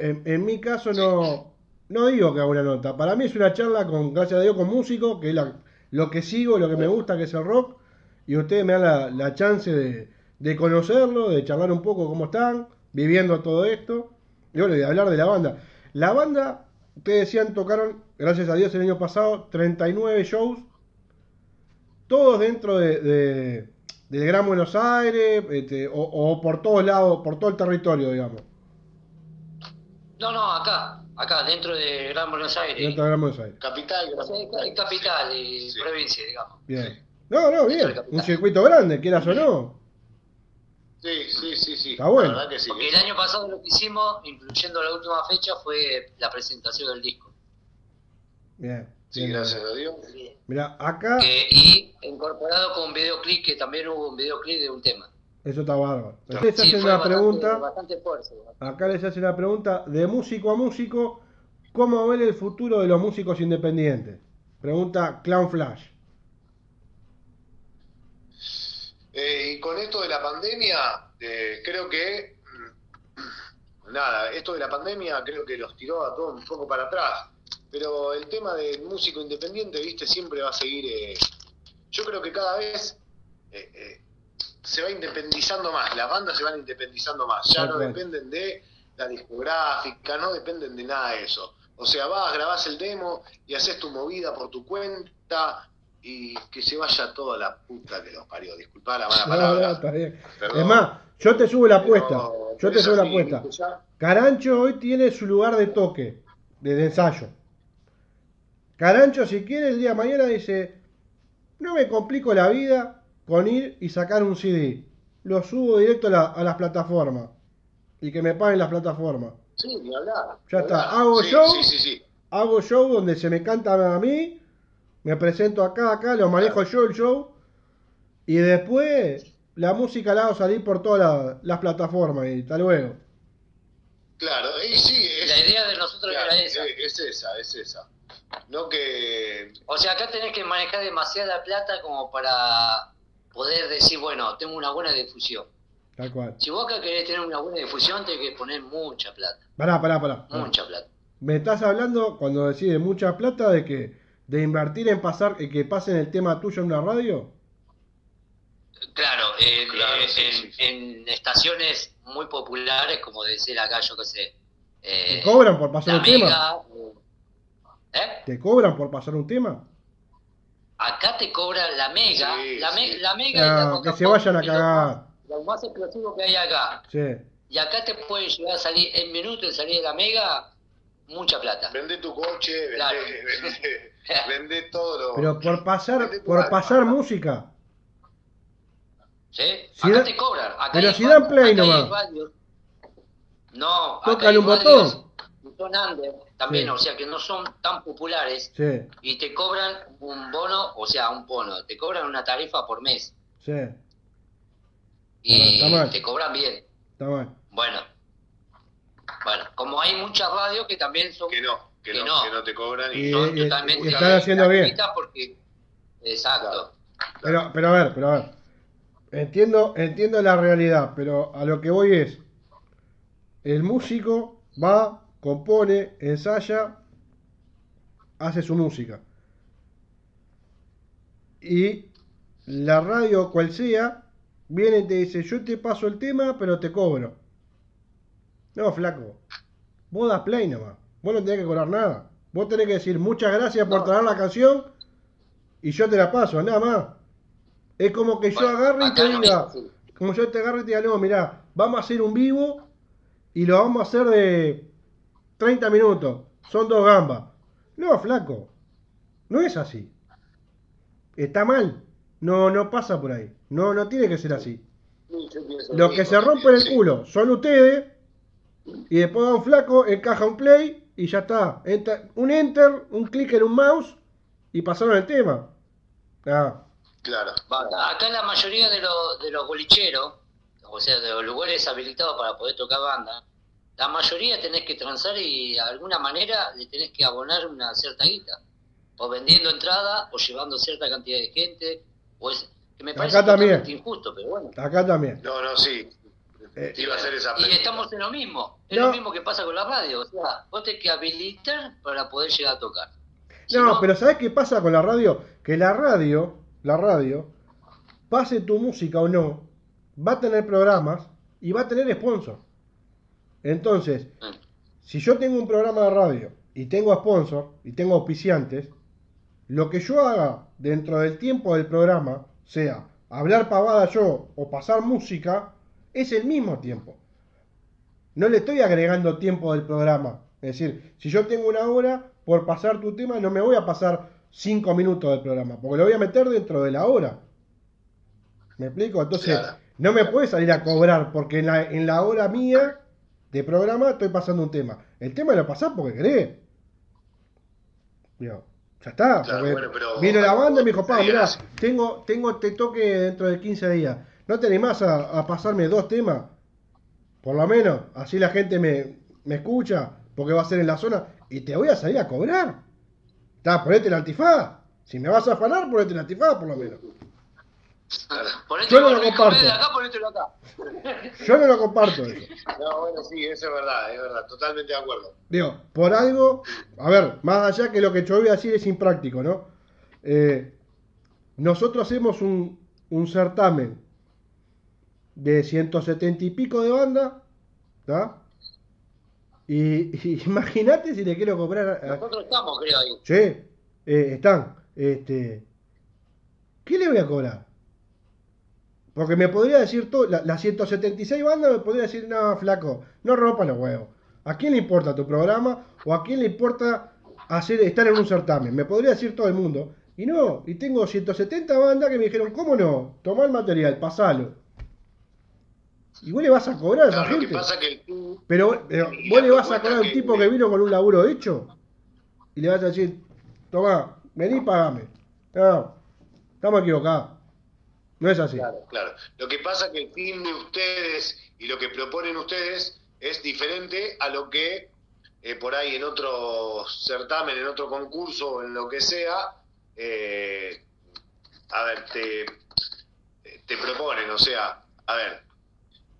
S1: en, en, mi caso no, no digo que haga una nota. Para mí es una charla con, gracias a Dios, con músico, que es la, lo que sigo, lo que me gusta, que es el rock. Y ustedes me dan la, la chance de, de conocerlo, de charlar un poco cómo están, viviendo todo esto. Y bueno, de hablar de la banda. La banda, ustedes decían, tocaron, gracias a Dios, el año pasado, 39 shows todos dentro de, del Gran Buenos Aires este, o, por todos lados, por todo el territorio, digamos.
S3: No, no, acá, acá, dentro de Gran Buenos Aires.
S1: Dentro de Gran Buenos Aires.
S2: Capital,
S3: capital y provincia, digamos.
S1: Bien. No, no, bien. Un circuito grande, quieras o no.
S2: Sí, sí, sí, sí.
S1: Está bueno.
S3: Porque el año pasado lo que hicimos, incluyendo la última fecha, fue la presentación del disco.
S1: Bien.
S2: Sí, gracias a Dios.
S1: Mira, acá.
S3: y incorporado con un videoclip, que también hubo un videoclip de un tema.
S1: Eso está bárbaro. Les hacen una pregunta. acá les hace una pregunta de músico a músico. ¿Cómo ven el futuro de los músicos independientes? Pregunta Clown Flash.
S2: Eh, y con esto de la pandemia, eh, creo que. Mm, nada, esto de la pandemia creo que los tiró a todos un poco para atrás pero el tema del músico independiente, viste, siempre va a seguir. Eh, yo creo que cada vez eh, eh, se va independizando más, las bandas se van independizando más. Ya no dependen de la discográfica, no dependen de nada de eso. O sea, vas, grabás el demo y haces tu movida por tu cuenta y que se vaya toda la puta que los parió. Disculpa la mala palabra.
S1: es más, yo te subo la apuesta. Yo te subo la apuesta. Carancho hoy tiene su lugar de toque, de ensayo. Carancho, si quiere, el día de mañana dice, no me complico la vida con ir y sacar un CD. Lo subo directo a, las plataformas. Y que me paguen las plataformas.
S2: Sí, ni hablar.
S1: Ya está. Hago show. hago show donde se me canta a mí. Me presento acá, acá, lo manejo yo el show. Y después la música la hago salir por todas las plataformas. Y hasta luego.
S2: Claro, y sí.
S3: la idea de nosotros era esa.
S2: Es esa, es esa. No que...
S3: O sea, acá tenés que manejar demasiada plata como para poder decir, bueno, tengo una buena difusión.
S1: Tal cual.
S3: Si vos acá querés tener una buena difusión, tenés que poner mucha plata.
S1: Pará, pará, pará.
S3: Mucha plata.
S1: Me estás hablando, cuando decís mucha plata, de que de invertir en pasar, que pasen el tema tuyo en una radio.
S3: Claro, en, estaciones muy populares, como decir acá, yo qué sé.
S1: Eh, ¿Cobran por pasar el tema? ¿Eh? ¿Te cobran por pasar un tema?
S3: Acá te cobra la mega, la, la, mega
S1: ah, que se vayan a cagar.
S3: Lo más explosivo que hay acá.
S1: Sí.
S3: Y acá te puede llegar a salir en minutos de salir de la mega mucha plata.
S2: Vende tu coche, vende, todo lo.
S1: Pero por pasar, por pasar música.
S3: ¿Sí? acá te cobran. Acá
S1: pero si dan play nomás.
S3: No,
S1: Tócale un botón.
S3: Son también, o sea que no son tan populares y te cobran un bono, o sea, un bono, te cobran una tarifa por mes.
S1: Sí.
S3: Y te cobran bien.
S1: Está mal.
S3: Bueno. Bueno, como hay muchas radios que también son...
S2: Que no, que, no, que no te cobran y,
S1: Y-
S3: son
S1: y-
S3: totalmente
S1: y están haciendo bien.
S3: Porque, exacto.
S1: Pero, pero a ver, pero a ver. Entiendo, entiendo la realidad, pero a lo que voy es, el músico va, compone, ensaya, hace su música. Y la radio, cual sea, viene y te dice, yo te paso el tema, pero te cobro. No, flaco. Vos das play nomás. Vos no tenés que cobrar nada. Vos tenés que decir muchas gracias por
S3: No.
S1: traer la canción y yo te la paso, nada más. Es como que yo agarre y te
S3: no
S1: diga, como yo te agarre y te diga, no, mirá, vamos a hacer un vivo y lo vamos a hacer de 30 minutos. Son dos gambas. No, flaco. No es así. Está mal. No, no pasa por ahí. No, no tiene que ser así. Los que se rompen el culo son ustedes. Y después va un flaco, encaja un play y ya está. Entra- un enter, un clic en un mouse y pasaron el tema. Ah,
S2: Claro.
S3: Acá la mayoría de, los de los bolicheros, o sea, de los lugares habilitados para poder tocar banda, la mayoría tenés que transar y de alguna manera le tenés que abonar una cierta guita. O vendiendo entrada, o llevando cierta cantidad de gente, o es, que me
S1: Acá
S3: parece
S1: también.
S3: totalmente injusto, pero bueno.
S1: acá también.
S2: No, no, sí.
S1: Eh,
S2: iba a hacer esa
S3: Y estamos en lo mismo, es
S1: No.
S3: lo mismo que pasa con la radio, o sea, vos tenés que habilitar para poder llegar a tocar. Si
S1: No, pero ¿sabes qué pasa con la radio? Que la radio, la radio, pase tu música o no, va a tener programas y va a tener sponsor. Entonces,
S3: Mm.
S1: si yo tengo un programa de radio y tengo sponsor y tengo auspiciantes, lo que yo haga dentro del tiempo del programa, sea hablar pavada yo o pasar música, es el mismo tiempo. No le estoy agregando tiempo del programa. Es decir, si yo tengo una hora, por pasar tu tema, no me voy a pasar cinco minutos del programa, porque lo voy a meter dentro de la hora. ¿Me explico? Entonces, no me puede salir a cobrar, porque en la, en la hora mía de programa estoy pasando un tema. El tema lo pasás porque querés. Digo, ya está.
S2: Claro,
S1: porque
S2: bueno, pero-
S1: vino la banda y me dijo, pa, mirá, tengo, tengo este toque dentro de 15 días. ¿No te animás a, a pasarme dos temas? Por lo menos, así la gente me, me escucha, porque va a ser en la zona, y te voy a salir a cobrar. Está, ponete el antifaz. Si me vas a afanar, ponete el antifaz, por lo menos. Yo no lo comparto.
S3: de acá, ponételo acá.
S1: Yo no lo comparto eso.
S2: No, bueno, sí, eso es verdad, es verdad, totalmente de acuerdo.
S1: Digo, por algo, a ver, más allá que lo que yo voy a decir es impráctico, ¿no? Eh, nosotros hacemos un, un certamen de 170 y pico de banda, ¿está? Y, y imagínate si le quiero cobrar a,
S3: Nosotros estamos, creo, ahí.
S1: Sí, eh, están. Este, ¿Qué le voy a cobrar? Porque me podría decir todo, la- las 176 bandas me podría decir, no, flaco, no rompa los huevos. ¿A quién le importa tu programa? ¿O a quién le importa hacer, estar en un certamen? Me podría decir todo el mundo. Y no, y tengo 170 bandas que me dijeron, ¿cómo no? Tomá el material, pasalo. Y vos le vas a cobrar a esa
S2: Claro, lo que
S1: gente.
S2: pasa que el
S1: Pero, pero
S2: Y
S1: vos le vas a cobrar a un tipo que vino con un laburo hecho y le vas a decir, toma, vení y pagame. No, estamos equivocados. No es así.
S2: Claro, claro. Lo que pasa que el fin de ustedes y lo que proponen ustedes es diferente a lo que eh, por ahí en otro certamen, en otro concurso, en lo que sea, eh, a ver, te, te proponen, o sea, a ver,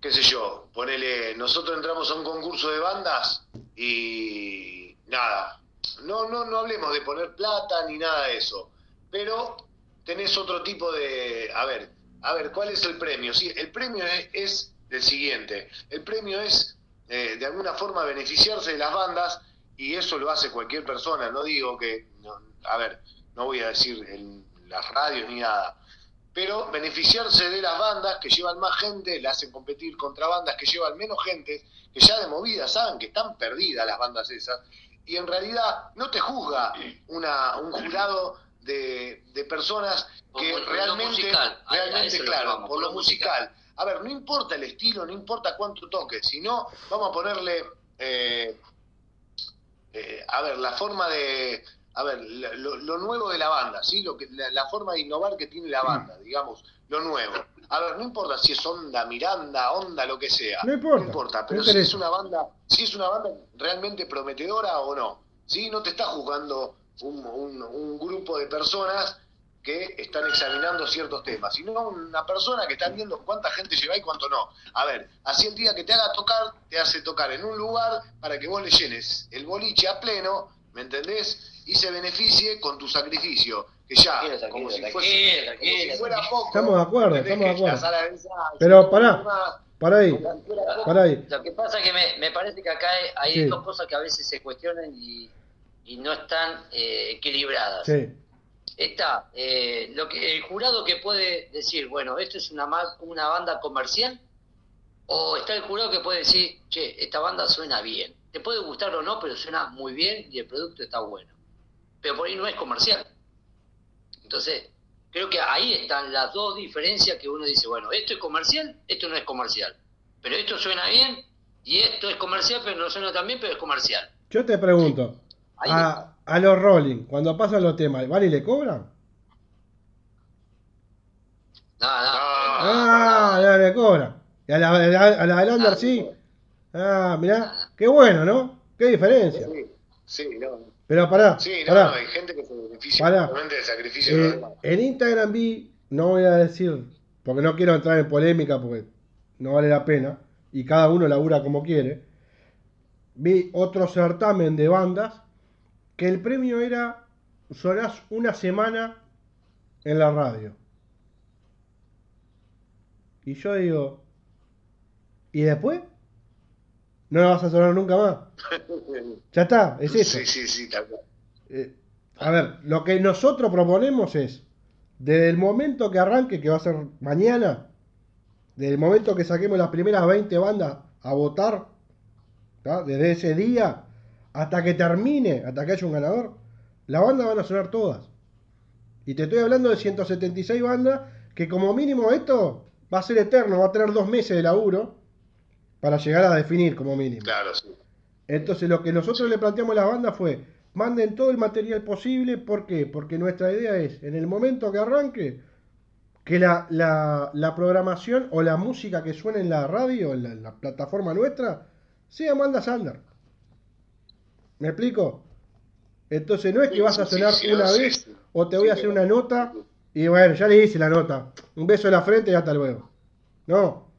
S2: qué sé yo, ponele, nosotros entramos a un concurso de bandas y nada, no, no, no hablemos de poner plata ni nada de eso, pero tenés otro tipo de, a ver, a ver, ¿cuál es el premio? Sí, el premio es, el siguiente, el premio es eh, de alguna forma beneficiarse de las bandas y eso lo hace cualquier persona, no digo que, no, a ver, no voy a decir en las radios ni nada, pero beneficiarse de las bandas que llevan más gente, le hacen competir contra bandas que llevan menos gente, que ya de movida saben que están perdidas las bandas esas, y en realidad no te juzga una, un jurado de, de personas que
S3: Por
S2: realmente,
S3: musical, a- a
S2: realmente claro,
S3: vamos,
S2: por lo musical. A ver, no importa el estilo, no importa cuánto toques, sino vamos a ponerle, eh, eh, a ver, la forma de, a ver, lo, nuevo de la banda, ¿sí? Lo que, la, forma de innovar que tiene la banda, digamos, lo nuevo. A ver, no importa si es onda, Miranda, onda, lo que sea.
S1: No importa.
S2: No importa, pero si es una banda, si es una banda realmente prometedora o no. ¿Sí? No te está jugando un, un grupo de personas que están examinando ciertos temas, sino una persona que está viendo cuánta gente lleva y cuánto no. A ver, así el día que te haga tocar, te hace tocar en un lugar para que vos le llenes el boliche a pleno, ¿me entendés? Y se beneficie con tu sacrificio, que ya, como, si fuera poco.
S1: Estamos de acuerdo, estamos de acuerdo. Pero pará, para ahí, para ahí.
S3: Lo que pasa es que me, me parece que acá hay, dos cosas que a veces se cuestionan y, y no están eh, equilibradas.
S1: Sí
S3: está eh, lo que el jurado que puede decir, bueno, esto es una, una banda comercial, o está el jurado que puede decir, che, esta banda suena bien. Te puede gustar o no, pero suena muy bien y el producto está bueno. Pero por ahí no es comercial. Entonces, creo que ahí están las dos diferencias que uno dice, bueno, esto es comercial, esto no es comercial. Pero esto suena bien y esto es comercial, pero no suena tan bien, pero es comercial.
S1: Yo te pregunto, a, a los Rolling, cuando pasan los temas, ¿van y le cobran?
S3: No, no.
S1: Ah, no, le cobran. Y a la, a la, Lander sí. Ah, mirá, qué bueno, ¿no? Qué diferencia.
S2: Sí, sí, no.
S1: Pero pará.
S2: Sí, no, hay gente que se beneficia del sacrificio de
S1: eh, En Instagram vi, no voy a decir, porque no quiero entrar en polémica, porque no vale la pena, y cada uno labura como quiere. Vi otro certamen de bandas que el premio era sonás una semana en la radio. Y yo digo, ¿y después? No la vas a sonar nunca más. ya está, es eso.
S2: Sí, sí, sí,
S1: eh, a ver, lo que nosotros proponemos es, desde el momento que arranque, que va a ser mañana, desde el momento que saquemos las primeras 20 bandas a votar, desde ese día hasta que termine, hasta que haya un ganador, la banda van a sonar todas. Y te estoy hablando de 176 bandas que como mínimo esto va a ser eterno, va a tener dos meses de laburo para llegar a definir como mínimo.
S2: Claro, sí.
S1: Entonces lo que nosotros le planteamos a la banda fue, manden todo el material posible, ¿por qué? Porque nuestra idea es, en el momento que arranque, que la, la, programación o la música que suene en la radio, en la, plataforma nuestra, sea Manda Sander. ¿Me explico? Entonces no es que vas a sonar una vez o te voy a hacer una nota y bueno, ya le hice la nota. Un beso en la frente y hasta luego. No.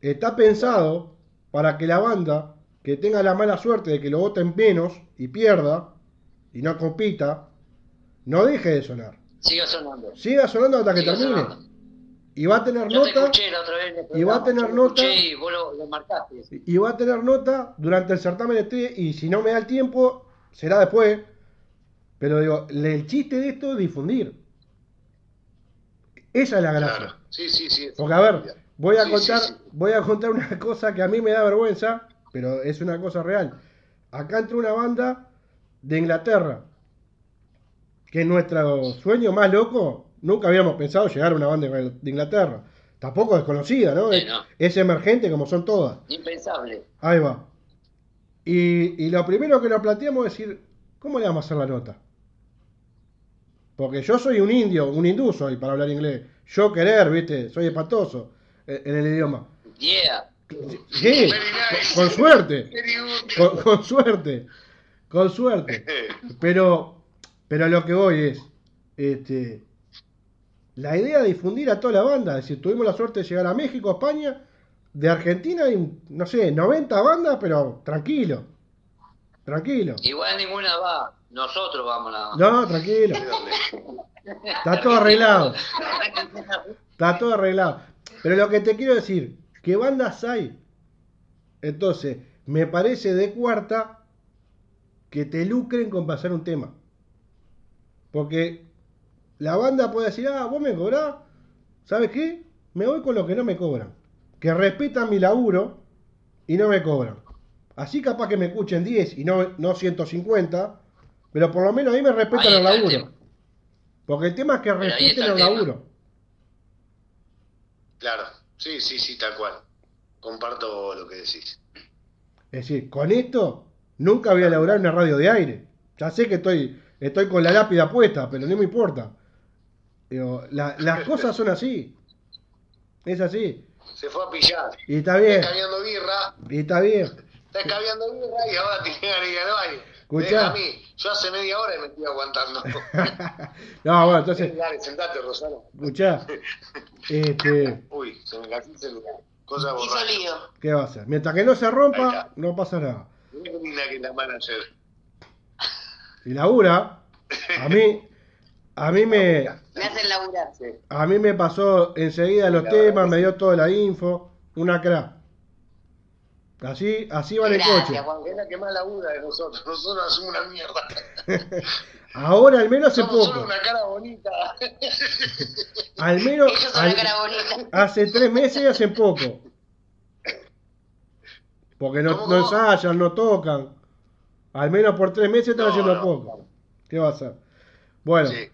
S1: Está pensado para que la banda que tenga la mala suerte de que lo voten menos y pierda y no compita, no deje de sonar.
S3: Siga sonando.
S1: Siga sonando hasta que termine. Y va a tener nota. y va a tener nota.
S3: Y,
S1: y va a tener nota durante el certamen este. Y si no me da el tiempo, será después. Pero digo, el chiste de esto es difundir. Esa es la gracia.
S2: Sí, sí, sí.
S1: Porque a ver, voy a contar, voy a contar una cosa que a mí me da vergüenza, pero es una cosa real. Acá entró una banda de Inglaterra, que es nuestro sueño más loco Nunca habíamos pensado llegar a una banda de Inglaterra. Tampoco desconocida, ¿no? Es, emergente como son todas.
S3: Impensable.
S1: Ahí va. Y, lo primero que nos planteamos es decir, ¿cómo le vamos a hacer la nota? Porque yo soy un indio, un hindú soy para hablar inglés. Yo querer, ¿viste? Soy espantoso en, el idioma.
S3: Yeah.
S1: Sí, con, suerte. Con, con, suerte. Con suerte. Pero, pero lo que voy es, este, la idea de difundir a toda la banda. Es decir, tuvimos la suerte de llegar a México, España, de Argentina y, no sé, 90 bandas, pero tranquilo. Tranquilo.
S3: Igual ninguna va. Nosotros vamos a
S1: No, tranquilo. Está todo arreglado. Está todo arreglado. Pero lo que te quiero decir, ¿qué bandas hay? Entonces, me parece de cuarta que te lucren con pasar un tema. Porque la banda puede decir, ah, vos me cobrás, ¿sabes qué? Me voy con lo que no me cobran. Que respetan mi laburo y no me cobran. Así capaz que me escuchen 10 y no, no 150, pero por lo menos ahí me respetan el laburo. Porque el tema es que respeten el, laburo.
S2: Claro, sí, sí, sí, tal cual. Comparto lo que decís.
S1: Es decir, con esto nunca voy a elaborar una radio de aire. Ya sé que estoy estoy con la lápida puesta, pero no me importa. Digo, la- las cosas son así. Es así.
S2: Se fue a pillar.
S1: Y está bien.
S2: Está escabeando birra,
S1: Y está bien.
S2: está escabeando birra y ahora tiene ganas de ir al baño.
S1: Escuchá.
S2: Deja a mí. Yo hace media hora me estoy aguantando.
S1: no, bueno, entonces,
S2: Dale, sentate, Rosano.
S1: escuchá. Este,
S2: Uy, se me cayó el celular. Cosa
S4: Hizo
S2: borracha.
S4: lío.
S1: ¿qué va a hacer? Mientras que no se rompa, no pasa nada.
S2: Linda que la manager.
S1: Y labura, a mí, a mí me,
S4: Me hacen laburar.
S1: a mí me pasó enseguida los temas, me
S2: sí.
S1: dio toda la info, una crack. Así, así va en el
S4: Gracias,
S1: coche.
S4: Juan.
S2: Es la que más labura de nosotros. Nosotros hacemos una mierda.
S1: Ahora al menos hace
S2: Somos solo
S1: poco.
S2: una cara bonita.
S1: Al menos al-
S4: cara bonita.
S1: hace tres meses y hace poco. Porque no,
S2: ¿Cómo,
S1: no ensayan, no tocan. Al menos por tres meses están
S2: No,
S1: haciendo
S2: no.
S1: poco. ¿Qué va a hacer? Bueno,
S2: Sí,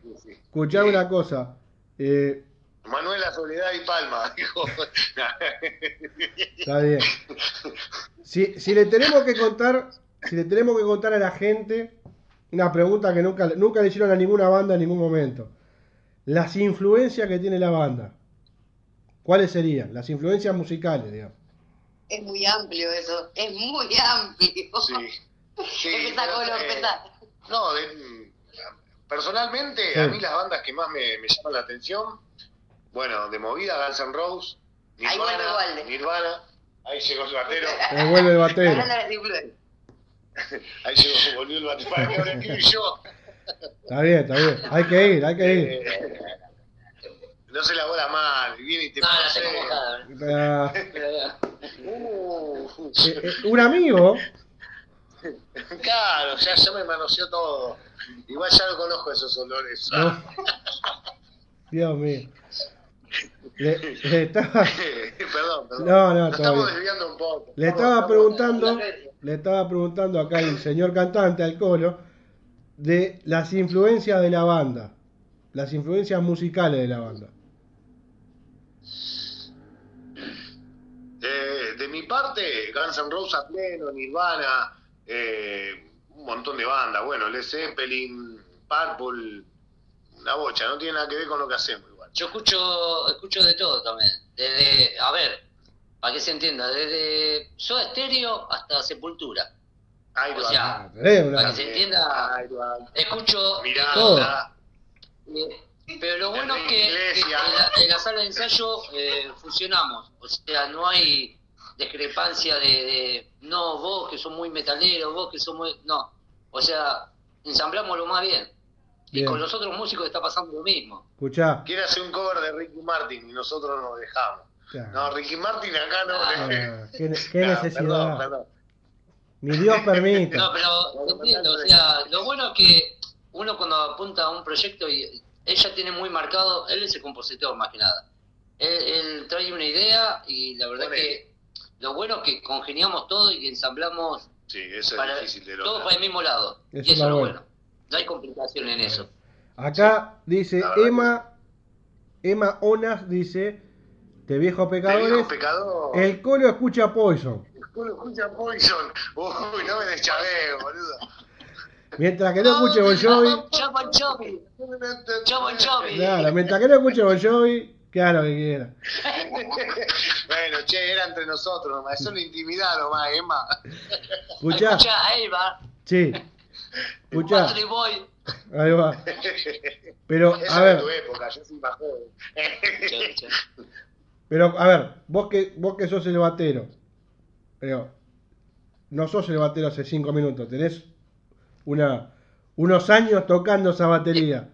S2: sí. Sí.
S1: una cosa. Eh,
S2: Manuela Soledad y Palma, dijo.
S1: Está bien. Si, si le tenemos que contar, si le tenemos que contar a la gente una pregunta que nunca, nunca le hicieron a ninguna banda en ningún momento. Las influencias que tiene la banda. ¿Cuáles serían? Las influencias musicales, digamos.
S4: Es muy amplio eso. Es muy amplio.
S2: Sí. sí
S4: Empezá,
S2: eh,
S4: empezá.
S2: No, de- personalmente,
S1: Sí.
S2: a mí las bandas que más me, me llaman la atención, bueno, de movida, Guns N' Roses,
S4: Ahí vuelve
S2: Nirvana. Nirvana, ahí llegó el batero,
S1: Eh, vuelve el batero.
S2: Ahí llegó, volvió el batero, para ahora yo.
S1: Está bien, está bien. Hay que ir, hay que ir.
S2: Eh, no se la bola mal, viene y te
S3: No. ¿eh?
S1: Ah,
S2: Uh,
S1: eh, eh, un amigo,
S2: claro, ya, ya me manoseó todo. Igual ya lo conozco esos olores.
S1: no. Dios mío. Le, le estaba,
S2: perdón, perdón.
S1: No, no,
S2: Nos estamos desviando un poco.
S1: le estaba preguntando, le estaba preguntando acá el señor cantante, al colo, de las influencias de la banda. Las influencias musicales de la banda.
S2: Eh, de mi parte, Guns N' Roses pleno, Nirvana, eh, un montón de bandas. Bueno, Led Zeppelin, Purple, una bocha, no tiene nada que ver con lo que hacemos igual.
S3: Yo escucho, escucho de todo también. Desde, a ver, para que se entienda, desde Soda Stereo hasta Sepultura.
S2: Ahí
S3: O
S2: va.
S3: sea,
S1: Ah,
S3: para que se entienda, escucho de
S2: Mirá,
S3: todo. Eh, Pero lo bueno es que, en, la, en la sala de ensayo eh, funcionamos. O sea, no hay discrepancia de, de, no, vos que sos muy metalero, vos que sos muy... No. O sea, ensamblamos lo más bien. Y con los otros músicos está pasando lo mismo.
S1: Escuchá.
S2: Quiere hacer un cover de Ricky Martin y nosotros nos dejamos. No, Ricky Martin acá no.
S3: Ah,
S1: ¿Qué, qué
S2: No,
S1: necesidad?
S2: Perdón, perdón.
S1: Ni Dios permita.
S3: No, pero entiendo, o sea, lo bueno es que uno cuando apunta a un proyecto y ella tiene muy marcado, él es el compositor más que nada. Él, él trae una idea y la verdad que lo bueno es que congeniamos todo y ensamblamos
S2: Sí, eso es
S3: para,
S2: difícil de
S3: todo para el mismo lado.
S1: Eso
S3: y eso es lo
S1: bueno.
S3: bueno. No hay complicación en eso.
S1: Acá dice Emma, Emma Onas dice, de viejos
S2: De
S1: pecadores,
S2: viejo pecador.
S1: el colo escucha Poison.
S2: Escucha Poison. Uy, no me deschavé, boludo.
S1: Mientras que no escuche Bon Jovi,
S3: Chau, Bon Jovi. Jovi.
S1: claro, mientras que no escuche Bon Jovi, que haga lo que quiera.
S2: Bueno, che, era entre nosotros nomás. Eso es la intimidad nomás, Emma.
S1: Escuchá,
S3: Escuchá a Eva,
S1: sí, escuchá, ahí va. Pero, a
S2: Esa
S1: ver,
S2: es tu época, yo soy más joven.
S3: Chau, chau.
S1: pero, a ver, vos que, vos que sos el batero, pero no sos el batero hace cinco minutos, tenés una, unos años tocando esa batería.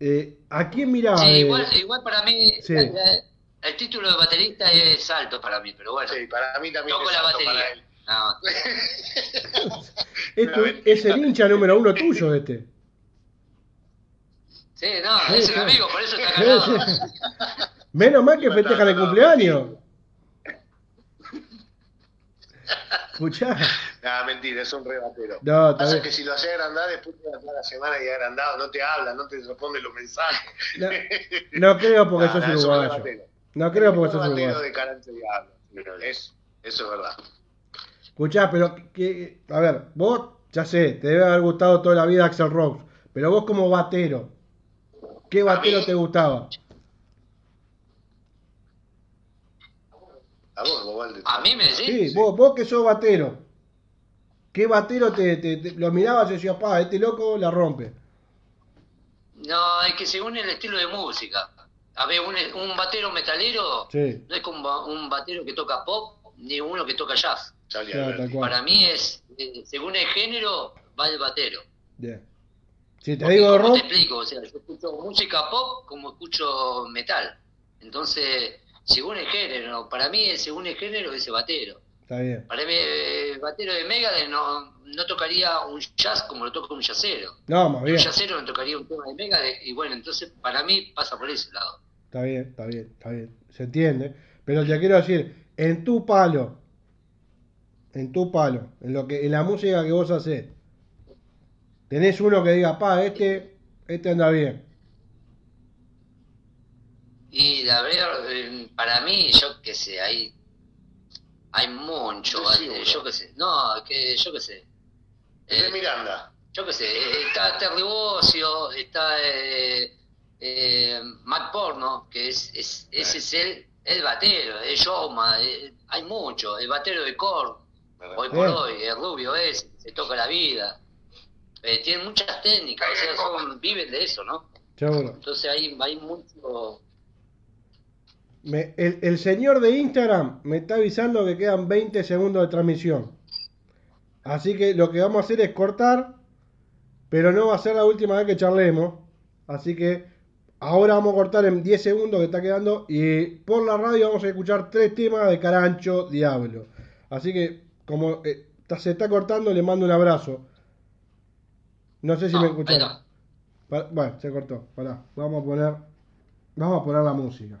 S1: Eh, ¿A quién mirabas?
S3: Sí, igual, igual para mí
S1: Sí.
S3: la- la- el título de baterista es alto para mí, pero bueno,
S2: Sí, para mí también
S3: toco
S2: es
S3: la
S2: alto para
S3: batería.
S2: él.
S3: No,
S1: Esto es el hincha número uno tuyo este.
S3: sí, no,
S1: Sí,
S3: es
S1: sí.
S3: un amigo, por eso está
S1: Sí,
S3: cagado.
S1: sí. Menos mal que festejan el cumpleaños. Escuchá.
S2: Nah, mentira, es un rebatero.
S1: No,
S2: Pasa
S1: bien.
S2: que si lo hace agrandar, después de toda la semana y agrandado, no te habla, no te responde los mensajes.
S1: No, no creo porque
S2: Nah,
S1: sos
S2: nah, es un
S1: uruguayo.
S2: rebatero.
S1: No creo porque
S2: Es
S1: sos
S2: un rebatero
S1: uruguayo.
S2: de carácter. Es, eso es verdad.
S1: Escuchá, pero que, a ver, vos ya sé, te debe haber gustado toda la vida Axel Rose.
S5: Pero vos como batero, ¿qué batero te gustaba?
S2: A vos,
S3: A mí me
S5: decís. Sí, vos, vos que sos batero. ¿Qué batero te, te, lo mirabas y decías, pa, este loco la rompe?
S3: No, es que según el estilo de música. A ver, un, un batero metalero no es como un batero que toca pop ni uno que toca jazz. Para mí es, eh, según el género, va el batero.
S5: Bien. Si te digo
S3: rock... Te explico, o sea, yo escucho música pop como escucho metal. Entonces, según el género, para mí, según el género, es el batero.
S5: Está bien.
S3: Para mí, el batero de Megadeth no, no tocaría un jazz como lo toca un jazzero.
S5: No, más bien.
S3: Un jazzero no tocaría un tema de Megadeth, y bueno, entonces para mí pasa por ese lado.
S5: Está bien, está bien, está bien. Se entiende. Pero te quiero decir, en tu palo, en tu palo, en lo que, en la música que vos haces, tenés uno que diga, pa, este, este anda bien.
S3: Y la verdad, para mí, yo qué sé, hay, hay mucho, yo qué sé, no, que yo qué sé.
S2: Eh, Miranda.
S3: Yo qué sé, está Terry Bocio, está eh, eh, Matt Porno, que es, es ese es el, el batero, el Yoma, hay mucho, el batero de Korn, hoy por hoy, el rubio es, se toca la vida. Eh, tienen muchas técnicas, o sea, son, viven de eso, ¿no? Entonces hay, hay mucho...
S5: el, el señor de Instagram me está avisando que quedan 20 segundos de transmisión. Así que lo que vamos a hacer es cortar, pero no va a ser la última vez que charlemos. Así que ahora vamos a cortar en 10 segundos que está quedando y por la radio vamos a escuchar tres temas de Carancho Diablo. Así que como eh, se está cortando, le mando un abrazo. No sé si me escucharon. Bueno, se cortó. Vamos a poner. Vamos a poner la música.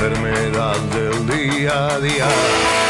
S5: enfermedad del día a día.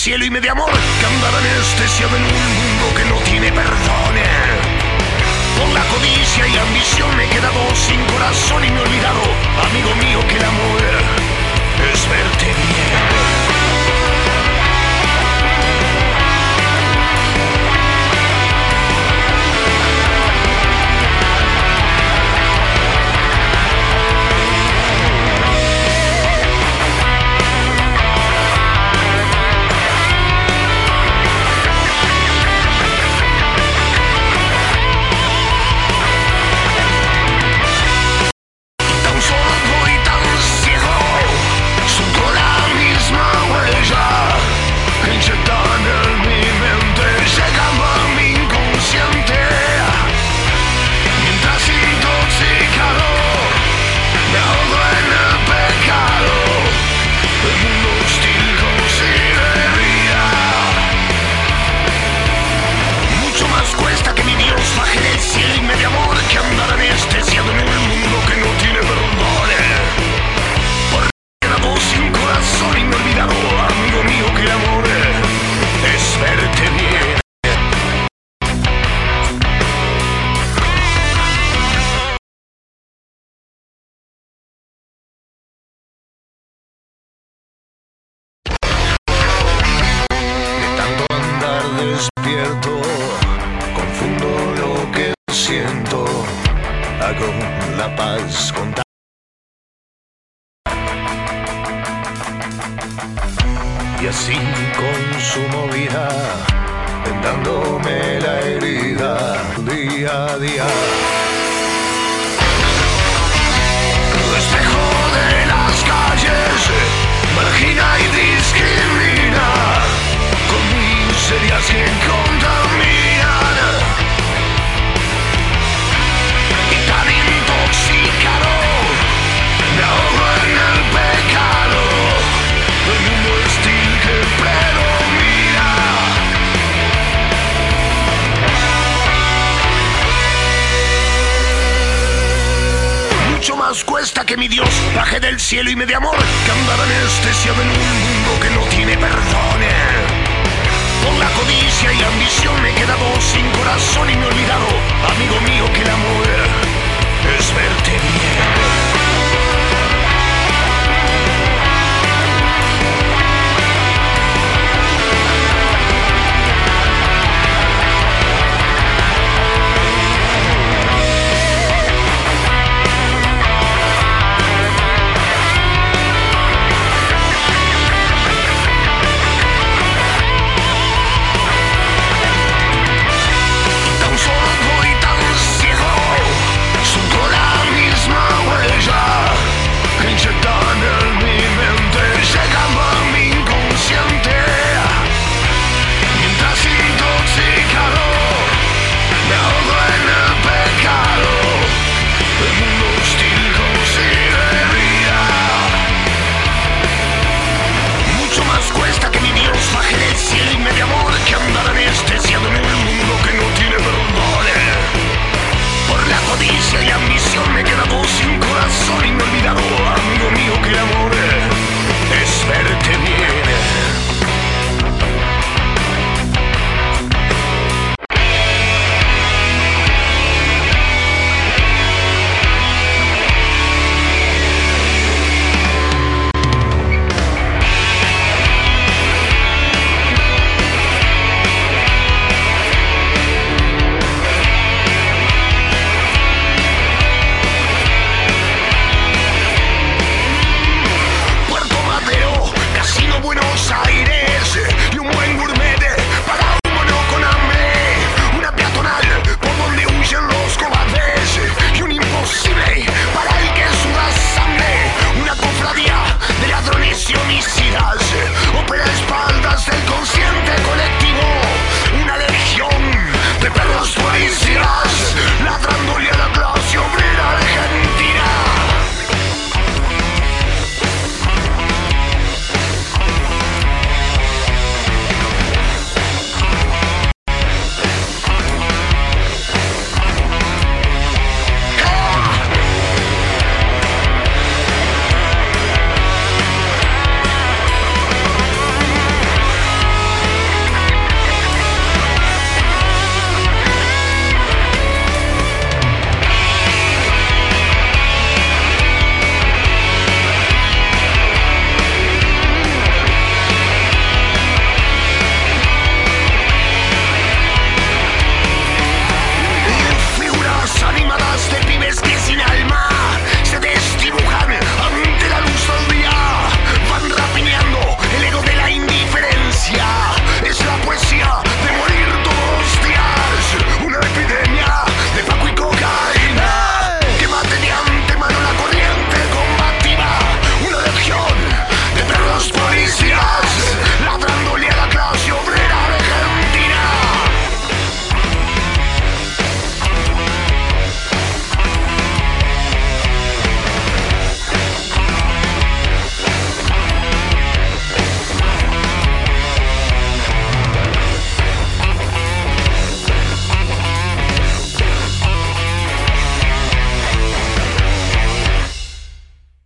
S5: Cielo y me dé amor, que andar anestesiado en un mundo que no tiene perdón. Por la codicia y ambición me he quedado sin corazón y me he olvidado, amigo mío, que el amor es verte bien. contar. Y así con su movida, vendándome la herida día a día. hasta que mi Dios baje del cielo y me dé amor, que andaba anestesiado en un mundo que no tiene perdón. Con la codicia y la ambición me he quedado sin corazón y me he olvidado, amigo mío, que el amor es verte bien.